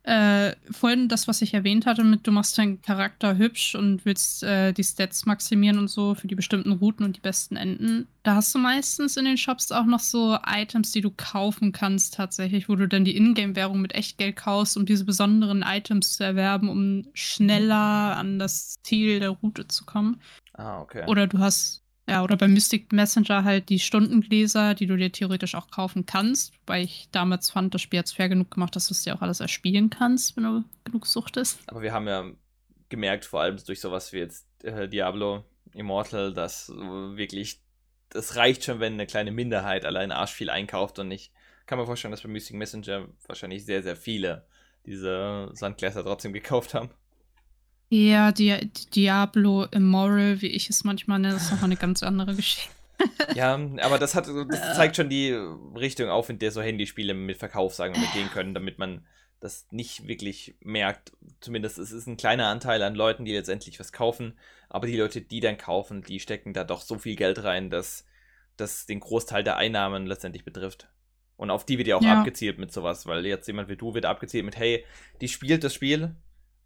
Äh, vorhin das, was ich erwähnt hatte, mit du machst deinen Charakter hübsch und willst äh, die Stats maximieren und so für die bestimmten Routen und die besten Enden. Da hast du meistens in den Shops auch noch so Items, die du kaufen kannst tatsächlich, wo du dann die Ingame-Währung mit Echtgeld kaufst, um diese besonderen Items zu erwerben, um schneller an das Ziel der Route zu kommen. Ah, okay. Oder du hast ja, oder bei Mystic Messenger halt die Stundengläser, die du dir theoretisch auch kaufen kannst. Weil ich damals fand, das Spiel hat es fair genug gemacht, dass du es dir auch alles erspielen kannst, wenn du genug suchtest. Aber wir haben ja gemerkt, vor allem durch sowas wie jetzt äh, Diablo Immortal, dass äh, wirklich, das reicht schon, wenn eine kleine Minderheit allein arsch viel einkauft und ich kann mir vorstellen, dass bei Mystic Messenger wahrscheinlich sehr, sehr viele diese Sandgläser trotzdem gekauft haben. Ja, Di Diablo Immoral, wie ich es manchmal nenne, ist nochmal eine ganz andere Geschichte. ja, aber das hat, das zeigt schon die Richtung auf, in der so Handyspiele mit Verkauf, sagen wir mal, gehen können, damit man das nicht wirklich merkt. Zumindest es ist ein kleiner Anteil an Leuten, die letztendlich was kaufen, aber die Leute, die dann kaufen, die stecken da doch so viel Geld rein, dass das den Großteil der Einnahmen letztendlich betrifft. Und auf die wird ja auch ja. abgezielt mit sowas, weil jetzt jemand wie du wird abgezielt mit, hey, die spielt das Spiel,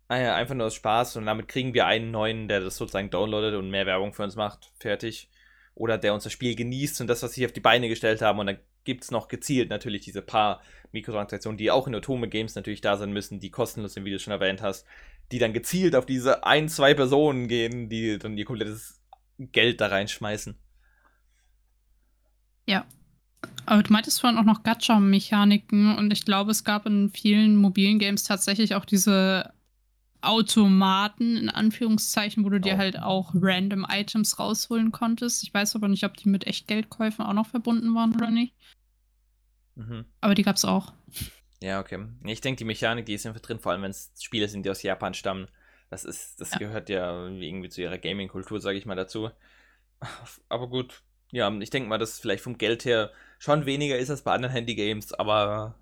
einfach nur aus Spaß und damit kriegen wir einen neuen, der das sozusagen downloadet und mehr Werbung für uns macht. Fertig. Oder der unser Spiel genießt und das, was sie auf die Beine gestellt haben. Und dann gibt es noch gezielt natürlich diese paar Mikrotransaktionen, die auch in Otome Games natürlich da sein müssen, die kostenlos wie du schon erwähnt hast, die dann gezielt auf diese ein, zwei Personen gehen, die dann ihr komplettes Geld da reinschmeißen. Ja. Aber du meintest vorhin auch noch Gacha-Mechaniken und ich glaube, es gab in vielen mobilen Games tatsächlich auch diese Automaten, in Anführungszeichen, wo du dir Oh. halt auch random Items rausholen konntest. Ich weiß aber nicht, ob die mit Echtgeldkäufen auch noch verbunden waren oder nicht. Mhm. Aber die gab's auch. Ja, okay. Ich denke, die Mechanik, die ist einfach drin, vor allem wenn es Spiele sind, die aus Japan stammen. Das ist, das Ja. gehört ja irgendwie zu ihrer Gaming-Kultur, sage ich mal dazu. Aber gut, ja, ich denke mal, dass vielleicht vom Geld her schon weniger ist als bei anderen Handy-Games, aber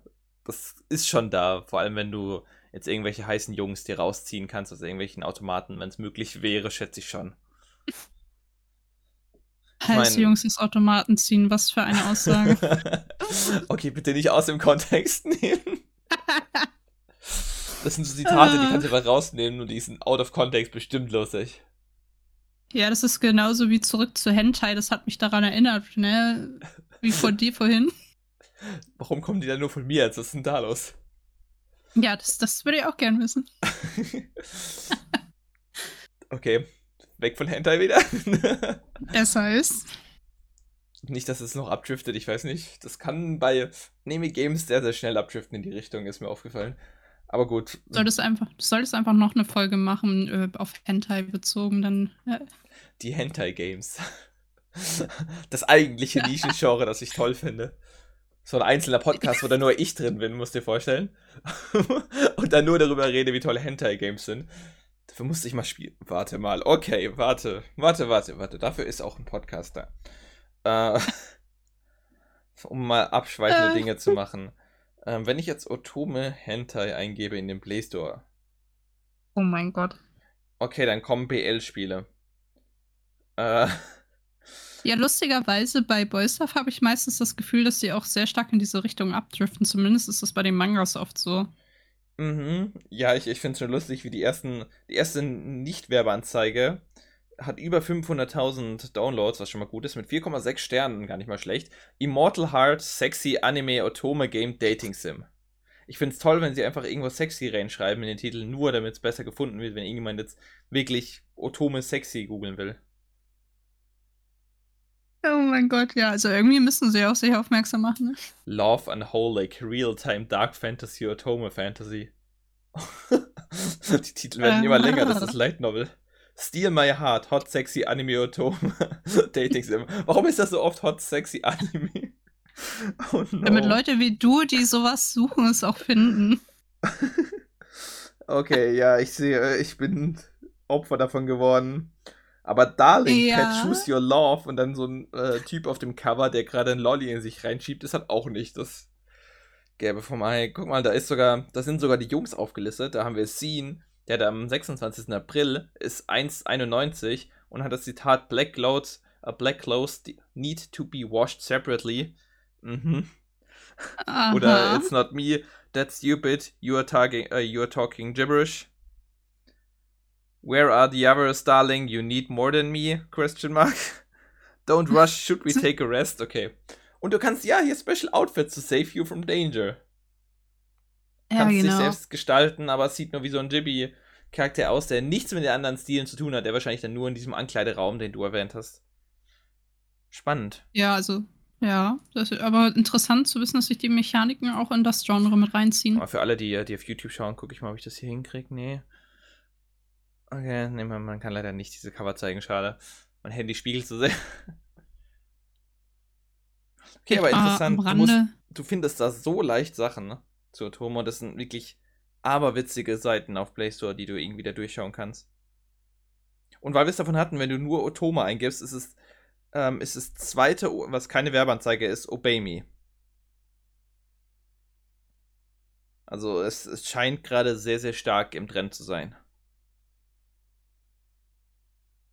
das ist schon da. Vor allem, wenn du jetzt irgendwelche heißen Jungs dir rausziehen kannst aus irgendwelchen Automaten, wenn es möglich wäre, schätze ich schon. Heiße Jungs aus Automaten ziehen, was für eine Aussage. okay, bitte nicht aus dem Kontext nehmen. Das sind so Zitate, die kannst du einfach rausnehmen und die sind out of context bestimmt lustig. ja, das ist genauso wie zurück zu Hentai. Das hat mich daran erinnert, ne? Wie von dir vorhin. Warum kommen die dann nur von mir jetzt? Was ist denn da los? Ja, das, das würde ich auch gern wissen. okay, weg von Hentai wieder. Besser ist. nicht, dass es noch abdriftet, ich weiß nicht. Das kann bei Nemi Games sehr, sehr schnell abdriften in die Richtung, ist mir aufgefallen. Aber gut. Du solltest einfach, du solltest einfach noch eine Folge machen, äh, auf Hentai bezogen, dann. Äh, Die Hentai Games. Das eigentliche Nischengenre, das ich toll finde. So ein einzelner Podcast, wo da nur ich drin bin, musst du dir vorstellen. Und dann nur darüber rede, wie toll Hentai Games sind. Dafür musste ich mal spielen. Warte mal. Okay, warte. Warte, warte, warte. Dafür ist auch ein Podcast da. Äh, um mal abschweichende Äh. Dinge zu machen. Ähm, wenn ich jetzt Otome Hentai eingebe in den Play Store. oh mein Gott. Okay, dann kommen BL-Spiele. Äh, Ja, lustigerweise bei Boystuff habe ich meistens das Gefühl, dass sie auch sehr stark in diese Richtung abdriften. Zumindest ist das bei den Mangas oft so. Mhm. Ja, ich, ich finde es schon lustig, wie die ersten, die erste Nicht-Werbeanzeige hat über 500.000 Downloads, was schon mal gut ist, mit 4,6 Sternen, gar nicht mal schlecht. Immortal Heart Sexy Anime Otome Game Dating Sim. Ich finde es toll, wenn sie einfach irgendwo sexy reinschreiben in den Titel, nur damit es besser gefunden wird, wenn irgendjemand jetzt wirklich Otome sexy googeln will. Oh mein Gott, ja. Also irgendwie müssen sie auf sich aufmerksam machen. Ne? Love Unholy Real-Time Dark Fantasy Otome Fantasy. Die Titel werden immer länger, das ist Light Novel. Steal My Heart, Hot Sexy Anime Otome Dating Sim. Warum ist das so oft Hot Sexy Anime? Oh no. Damit Leute wie du, die sowas suchen, es auch finden. Okay, ja, ich sehe, ich bin Opfer davon geworden. Aber Darling, Ja. Pet Choose Your Love und dann so ein äh, Typ auf dem Cover, der gerade ein Lolli in sich reinschiebt, ist halt auch nicht das Gelbe vom Ei. Guck mal, da ist sogar, da sind sogar die Jungs aufgelistet. Da haben wir Scene, der da am 26. April ist 1,91 und hat das Zitat Black Clothes, uh, Black Clothes need to be washed separately. Mhm. Aha. Oder It's not me, that's stupid, you are, talking, uh, you are talking gibberish. Where are the others, darling? You need more than me? Question mark. Don't rush, should we take a rest? Okay. Und du kannst, ja, hier Special Outfits to save you from danger. ja, Kannst dich genau. selbst gestalten, aber es sieht nur wie so ein Jibby-Charakter aus, der nichts mit den anderen Stilen zu tun hat, der wahrscheinlich dann nur in diesem Ankleideraum, den du erwähnt hast. Spannend. Ja, also, ja. Das, aber interessant zu wissen, dass sich die Mechaniken auch in das Genre mit reinziehen. Aber für alle, die, die auf YouTube schauen, gucke ich mal, ob ich das hier hinkriege. Nee. Okay, nee, man, man kann leider nicht diese Cover zeigen, schade. Mein Handy spiegelt so sehr. Okay, aber Ah, interessant. Am Du, musst, du findest da so leicht Sachen ne, zu Atomo. Das sind wirklich aberwitzige Seiten auf Play Store, die du irgendwie da durchschauen kannst. Und weil wir es davon hatten, wenn du nur Otoma eingibst, ist es, ähm, ist das zweite, was keine Werbeanzeige ist, Obey Me. Also es, es scheint gerade sehr, sehr stark im Trend zu sein.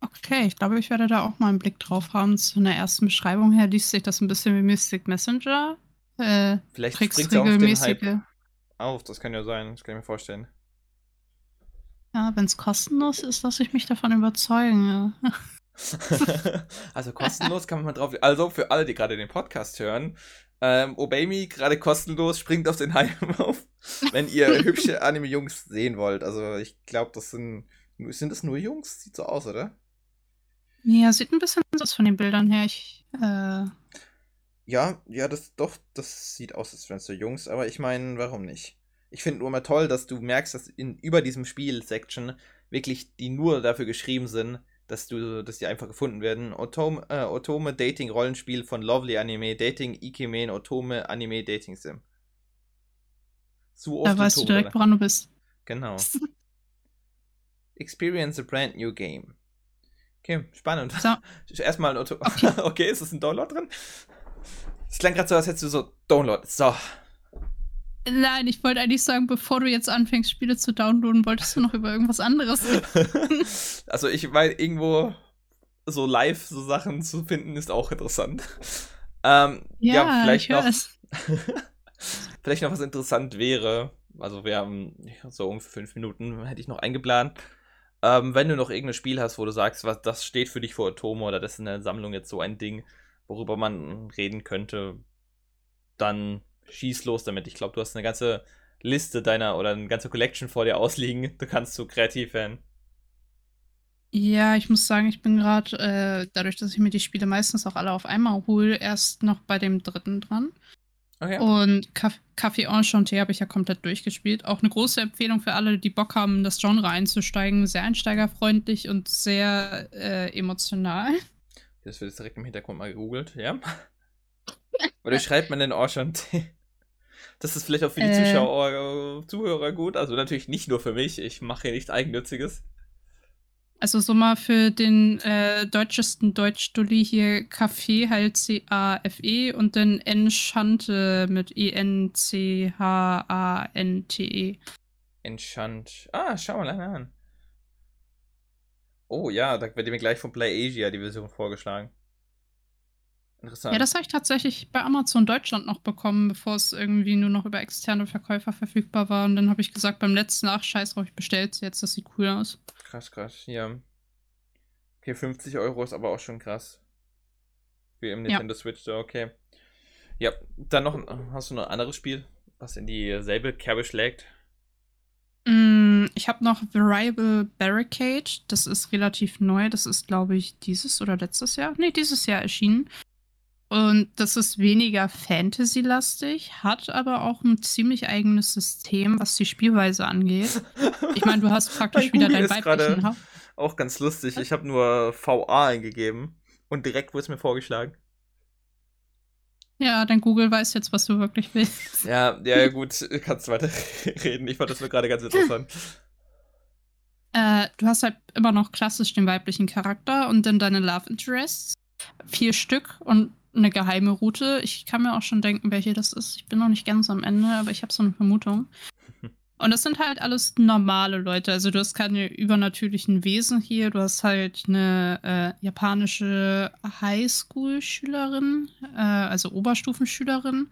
Okay, ich glaube, ich werde da auch mal einen Blick drauf haben. Zu einer ersten Beschreibung her liest sich das ein bisschen wie Mystic Messenger. Äh, Vielleicht springt es auch auf den regelmäßige. Hype auf, das kann ja sein, das kann ich mir vorstellen. Ja, wenn es kostenlos ist, lasse ich mich davon überzeugen. Ja. also kostenlos kann man drauf. Also für alle, die gerade den Podcast hören, ähm, Obey Me gerade kostenlos, springt auf den Hype auf, wenn ihr hübsche Anime-Jungs sehen wollt. Also ich glaube, das sind. Sind das nur Jungs? Sieht so aus, oder? Ja, sieht ein bisschen aus von den Bildern her. Ich, äh, Ja, ja, das doch, das sieht aus, als wären es so Jungs, aber ich meine, warum nicht? Ich finde nur immer toll, dass du merkst, dass in, über diesem Spiel-Section wirklich die nur dafür geschrieben sind, dass du, dass die einfach gefunden werden. Otome, äh, Otome Dating Rollenspiel von Lovely Anime Dating Ikemen Otome Anime Dating Sim. So da weißt Otome, du direkt, woran du bist. Genau. Experience a brand new game. Okay, spannend. So. Erstmal ein Otome. Okay. okay, ist das ein Download drin? Es klang gerade so, als hättest du so Download. So. Nein, ich wollte eigentlich sagen, bevor du jetzt anfängst, Spiele zu downloaden, wolltest du noch über irgendwas anderes reden. also ich meine, irgendwo so live so Sachen zu finden, ist auch interessant. Ähm, ja, ja, vielleicht noch. vielleicht noch was interessant wäre. Also wir haben so ungefähr fünf Minuten, hätte ich noch eingeplant. Ähm, wenn du noch irgendein Spiel hast, wo du sagst, was das steht für dich vor Atomo oder das ist in der Sammlung jetzt so ein Ding, worüber man reden könnte, dann schieß los damit. Ich glaube, du hast eine ganze Liste deiner oder eine ganze Collection vor dir ausliegen. Du kannst so kreativ werden. Ja, ich muss sagen, ich bin gerade, äh, dadurch, dass ich mir die Spiele meistens auch alle auf einmal hole, erst noch bei dem dritten dran. Okay. Und Café Enchanté habe ich ja komplett durchgespielt. Auch eine große Empfehlung für alle, die Bock haben, in das Genre einzusteigen. Sehr einsteigerfreundlich und sehr äh, emotional. Das wird jetzt direkt im Hintergrund mal gegoogelt, ja? Oder schreibt man denn Enchanté? Das ist vielleicht auch für die äh, Zuschauer, Zuhörer gut. Also natürlich nicht nur für mich. Ich mache hier nichts Eigennütziges. Also so mal für den äh, deutschesten Deutsch-Dulli hier Kaffee halt C-A-F-E und dann Enchante mit E-N-C-H-A-N-T-E. Enchant. Ah, schau mal an. Oh ja, da wird mir gleich von Play Asia die Version vorgeschlagen. Interessant. Ja, das habe ich tatsächlich bei Amazon Deutschland noch bekommen, bevor es irgendwie nur noch über externe Verkäufer verfügbar war. Und dann habe ich gesagt, beim letzten, ach scheiß drauf, ich bestell's jetzt, das sieht cool aus. Krass, krass, ja. Okay, 50 Euro ist aber auch schon krass. Wie im Nintendo ja. Switch, okay. Ja, dann noch, hast du noch ein anderes Spiel, was in dieselbe Kerbe schlägt? Mm, ich habe noch Variable Barricade. Das ist relativ neu. Das ist, glaube ich, dieses oder letztes Jahr. Nee, dieses Jahr erschienen. Und das ist weniger Fantasy-lastig, hat aber auch ein ziemlich eigenes System, was die Spielweise angeht. Ich meine, du hast praktisch wieder dein weiblichen Haupt. Auch ganz lustig. Ich habe nur VA eingegeben und direkt wurde es mir vorgeschlagen. Ja, dein Google weiß jetzt, was du wirklich willst. Ja, ja, gut, kannst weiter reden. Ich fand das nur gerade ganz interessant. Äh, du hast halt immer noch klassisch den weiblichen Charakter und dann deine Love Interests. Vier Stück und eine geheime Route. Ich kann mir auch schon denken, welche das ist. Ich bin noch nicht ganz am Ende, aber ich habe so eine Vermutung. Und das sind halt alles normale Leute. Also du hast keine übernatürlichen Wesen hier. Du hast halt eine äh, japanische Highschool-Schülerin, äh, also Oberstufenschülerin,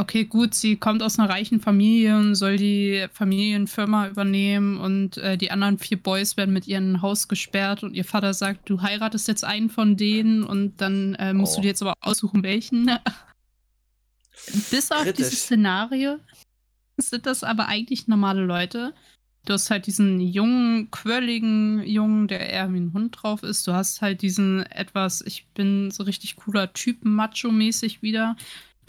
Okay, gut, sie kommt aus einer reichen Familie und soll die Familienfirma übernehmen und äh, die anderen vier Boys werden mit ihrem Haus gesperrt und ihr Vater sagt, du heiratest jetzt einen von denen und dann äh, musst oh. du dir jetzt aber aussuchen, welchen. Bis auf Kritisch. dieses Szenario sind das aber eigentlich normale Leute. Du hast halt diesen jungen, quirligen Jungen, der eher wie ein Hund drauf ist. Du hast halt diesen etwas, ich bin so richtig cooler Typ, macho-mäßig wieder.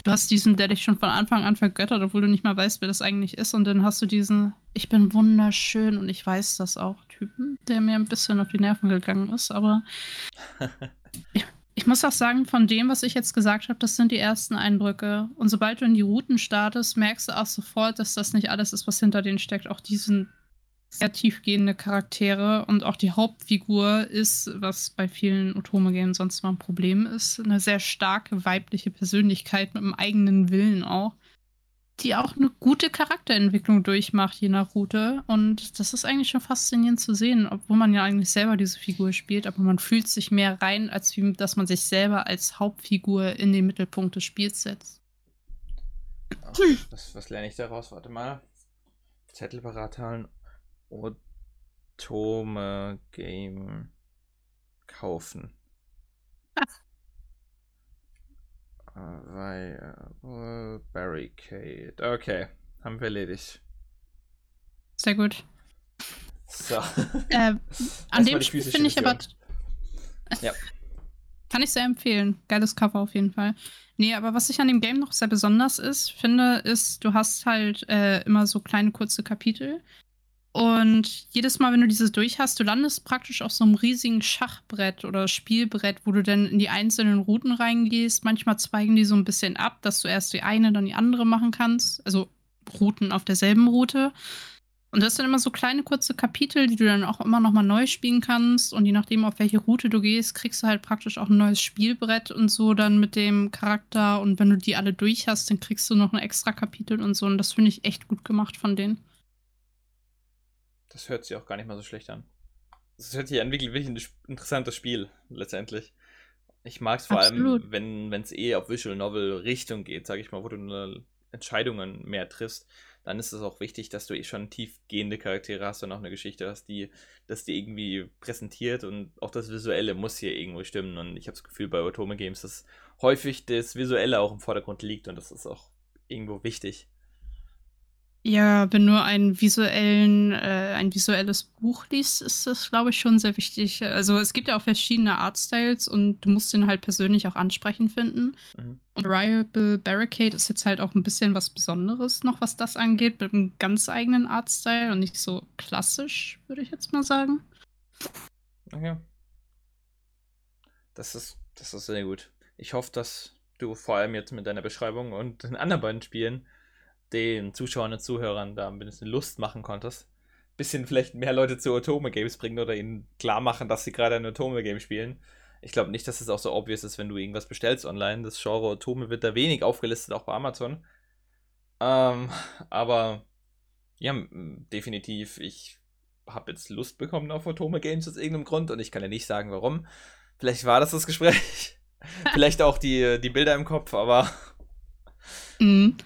Du hast diesen, der dich schon von Anfang an vergöttert, obwohl du nicht mal weißt, wer das eigentlich ist. Und dann hast du diesen, ich bin wunderschön und ich weiß das auch, Typen, der mir ein bisschen auf die Nerven gegangen ist. Aber ich, ich muss auch sagen, von dem, was ich jetzt gesagt habe, das sind die ersten Eindrücke. Und sobald du in die Routen startest, merkst du auch sofort, dass das nicht alles ist, was hinter denen steckt. Auch diesen sehr tiefgehende Charaktere und auch die Hauptfigur ist, was bei vielen Otome-Games sonst mal ein Problem ist, eine sehr starke weibliche Persönlichkeit mit einem eigenen Willen auch, die auch eine gute Charakterentwicklung durchmacht, je nach Route. Und das ist eigentlich schon faszinierend zu sehen, obwohl man ja eigentlich selber diese Figur spielt, aber man fühlt sich mehr rein, als wie, dass man sich selber als Hauptfigur in den Mittelpunkt des Spiels setzt. Ach, was, was lerne ich daraus? Warte mal. Zettel bereithalten Otome Game kaufen. Weil Barricade. Okay, haben wir erledigt. Sehr gut. So. Äh, an dem Spiel finde ich aber. Ja. Kann ich sehr empfehlen. Geiles Cover auf jeden Fall. Nee, aber was ich an dem Game noch sehr besonders ist, finde, ist, du hast halt äh, immer so kleine kurze Kapitel. Und jedes Mal, wenn du dieses durch hast, du landest praktisch auf so einem riesigen Schachbrett oder Spielbrett, wo du dann in die einzelnen Routen reingehst. Manchmal zweigen die so ein bisschen ab, dass du erst die eine, dann die andere machen kannst. Also Routen auf derselben Route. Und das sind immer so kleine kurze Kapitel, die du dann auch immer noch mal neu spielen kannst. Und je nachdem, auf welche Route du gehst, kriegst du halt praktisch auch ein neues Spielbrett und so dann mit dem Charakter. Und wenn du die alle durch hast, dann kriegst du noch ein extra Kapitel und so. Und das finde ich echt gut gemacht von denen. Das hört sich auch gar nicht mal so schlecht an. Das hört sich an wirklich, wirklich ein interessantes Spiel, letztendlich. Ich mag es vor Absolut. allem, wenn es eh auf Visual Novel Richtung geht, sage ich mal, wo du Entscheidungen mehr triffst dann ist es auch wichtig, dass du eh schon tiefgehende Charaktere hast und auch eine Geschichte hast, die das dir irgendwie präsentiert und auch das Visuelle muss hier irgendwo stimmen. Und ich habe das Gefühl bei Otome Games, dass häufig das Visuelle auch im Vordergrund liegt und das ist auch irgendwo wichtig. Ja, wenn du einen visuellen, äh, ein visuelles Buch liest, ist das, glaube ich, schon sehr wichtig. Also es gibt ja auch verschiedene Artstyles und du musst den halt persönlich auch ansprechend finden. Mhm. Und Riable Barricade ist jetzt halt auch ein bisschen was Besonderes noch, was das angeht, mit einem ganz eigenen Artstyle und nicht so klassisch, würde ich jetzt mal sagen. Okay. Das ist, das ist sehr gut. Ich hoffe, dass du vor allem jetzt mit deiner Beschreibung und den anderen beiden Spielen den Zuschauern und Zuhörern da ein bisschen Lust machen konntest. Bisschen vielleicht mehr Leute zu Otome Games bringen oder ihnen klar machen, dass sie gerade ein Otome Game spielen. Ich glaube nicht, dass es auch so obvious ist, wenn du irgendwas bestellst online. Das Genre Otome wird da wenig aufgelistet, auch bei Amazon. Ähm, aber ja, definitiv, ich habe jetzt Lust bekommen auf Otome Games aus irgendeinem Grund und ich kann ja nicht sagen, warum. Vielleicht war das das Gespräch. Vielleicht auch die, die Bilder im Kopf, aber. Mhm.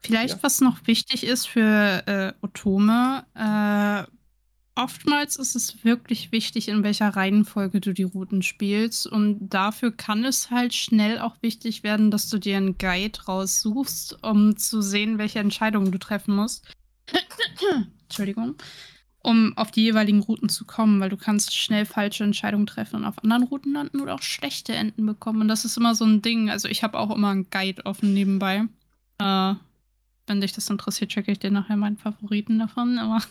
Vielleicht, ja. was noch wichtig ist für äh, Otome, äh, oftmals ist es wirklich wichtig, in welcher Reihenfolge du die Routen spielst. Und dafür kann es halt schnell auch wichtig werden, dass du dir einen Guide raussuchst, um zu sehen, welche Entscheidungen du treffen musst. Entschuldigung. Um auf die jeweiligen Routen zu kommen, weil du kannst schnell falsche Entscheidungen treffen und auf anderen Routen landen oder auch schlechte Enden bekommen. Und das ist immer so ein Ding. Also ich habe auch immer einen Guide offen nebenbei. Äh, wenn dich das interessiert, checke ich dir nachher meinen Favoriten davon, aber.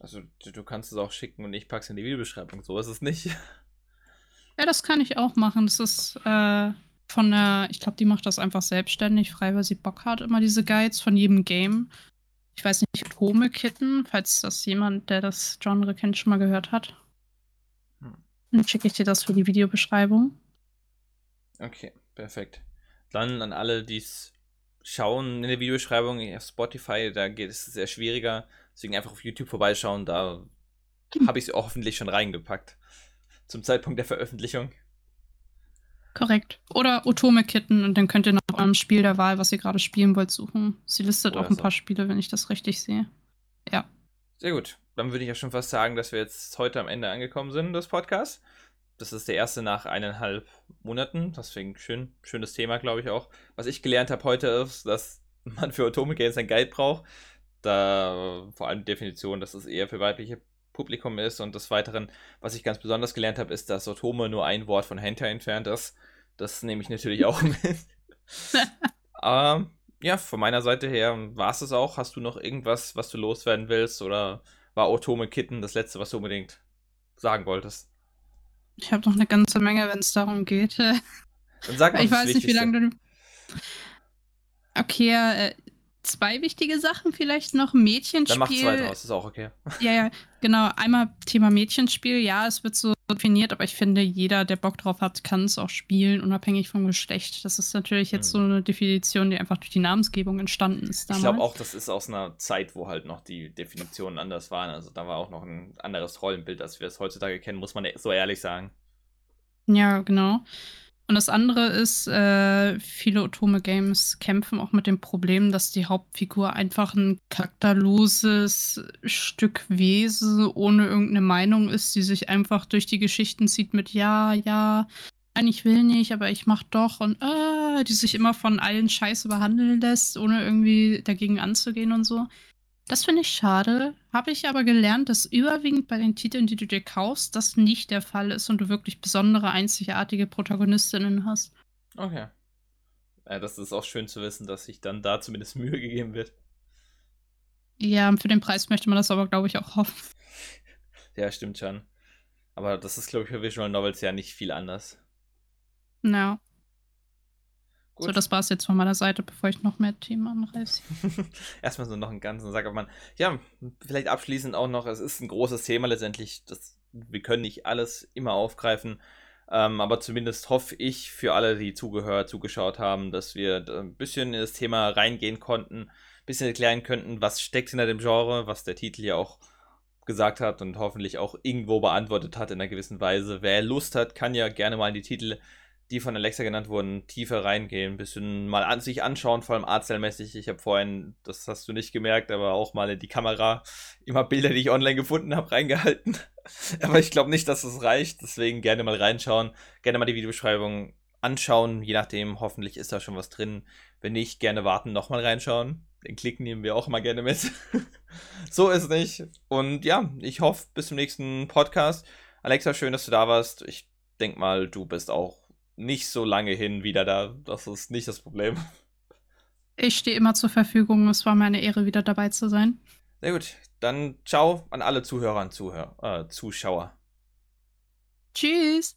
Also du, kannst es auch schicken und ich pack's in die Videobeschreibung. So ist es nicht. Ja, das kann ich auch machen. Das ist äh, von der, ich glaube, die macht das einfach selbstständig, frei, weil sie Bock hat, immer diese Guides von jedem Game. Ich weiß nicht, Home Kitten, falls das jemand, der das Genre kennt, schon mal gehört hat. Hm. Dann schicke ich dir das für die Videobeschreibung. Okay, perfekt. Dann an alle, die es schauen in der Videobeschreibung auf Spotify, da geht es sehr schwieriger. Deswegen einfach auf YouTube vorbeischauen, da habe ich es hoffentlich schon reingepackt. Zum Zeitpunkt der Veröffentlichung. Korrekt. Oder Otome-Kitten und dann könnt ihr nach eurem Spiel der Wahl, was ihr gerade spielen wollt, suchen. Sie listet Oder auch ein so. paar Spiele, wenn ich das richtig sehe. Ja. Sehr gut. Dann würde ich ja schon fast sagen, dass wir jetzt heute am Ende angekommen sind des Podcasts. Das ist der erste nach eineinhalb Monaten. Deswegen schön, schönes Thema, glaube ich auch. Was ich gelernt habe heute ist, dass man für Atomic Games ein Guide braucht. Da vor allem die Definition, dass es eher für weibliche Publikum ist. Und des Weiteren, was ich ganz besonders gelernt habe, ist, dass Atome nur ein Wort von Hentai entfernt ist. Das nehme ich natürlich auch mit. Aber ja, von meiner Seite her war es es auch. Hast du noch irgendwas, was du loswerden willst? Oder war Otome Kitten das letzte, was du unbedingt sagen wolltest? Ich habe noch eine ganze Menge, wenn es darum geht. Dann sag mal, ich weiß nicht, wie lange du. Okay, äh, zwei wichtige Sachen vielleicht noch. Mädchenspiel. Dann mach zwei draus, ist auch okay. Ja, ja, genau. Einmal Thema Mädchenspiel. Ja, es wird so definiert, aber ich finde, jeder, der Bock drauf hat, kann es auch spielen, unabhängig vom Geschlecht. Das ist natürlich jetzt mhm. so eine Definition, die einfach durch die Namensgebung entstanden ist. Damals. Ich glaube auch, das ist aus einer Zeit, wo halt noch die Definitionen anders waren. Also da war auch noch ein anderes Rollenbild, als wir es heutzutage kennen, muss man so ehrlich sagen. Ja, genau. Und das andere ist, äh, viele Otome-Games kämpfen auch mit dem Problem, dass die Hauptfigur einfach ein charakterloses Stück Wesen ohne irgendeine Meinung ist, die sich einfach durch die Geschichten zieht mit Ja, ja, nein, ich will nicht, aber ich mach doch und äh, die sich immer von allen Scheiße behandeln lässt, ohne irgendwie dagegen anzugehen und so. Das finde ich schade. Habe ich aber gelernt, dass überwiegend bei den Titeln, die du dir kaufst, das nicht der Fall ist und du wirklich besondere, einzigartige Protagonistinnen hast. Okay. Ja, das ist auch schön zu wissen, dass sich dann da zumindest Mühe gegeben wird. Ja, für den Preis möchte man das aber, glaube ich, auch hoffen. Ja, stimmt schon. Aber das ist, glaube ich, für Visual Novels ja nicht viel anders. Ja. Gut. So, das war es jetzt von meiner Seite, bevor ich noch mehr Themen anreiße. Erstmal so noch einen ganzen Sack, aber man, ja, vielleicht abschließend auch noch, es ist ein großes Thema letztendlich, das, wir können nicht alles immer aufgreifen, ähm, aber zumindest hoffe ich für alle, die zugehört, zugeschaut haben, dass wir ein bisschen in das Thema reingehen konnten, ein bisschen erklären könnten, was steckt hinter dem Genre, was der Titel ja auch gesagt hat und hoffentlich auch irgendwo beantwortet hat in einer gewissen Weise. Wer Lust hat, kann ja gerne mal in die Titel die von Alexa genannt wurden, tiefer reingehen, ein bisschen mal an sich anschauen, vor allem artstyle-mäßig. Ich habe vorhin, das hast du nicht gemerkt, aber auch mal in die Kamera immer Bilder, die ich online gefunden habe, reingehalten. aber ich glaube nicht, dass es das reicht, deswegen gerne mal reinschauen, gerne mal die Videobeschreibung anschauen, je nachdem, hoffentlich ist da schon was drin. Wenn nicht, gerne warten, nochmal reinschauen. Den Klick nehmen wir auch mal gerne mit. so ist es nicht. Und ja, ich hoffe, bis zum nächsten Podcast. Alexa, schön, dass du da warst. Ich denke mal, du bist auch nicht so lange hin wieder da. Das ist nicht das Problem. Ich stehe immer zur Verfügung. Es war meine Ehre, wieder dabei zu sein. Sehr gut. Dann ciao an alle Zuhörer und Zuhör äh, Zuschauer. Tschüss.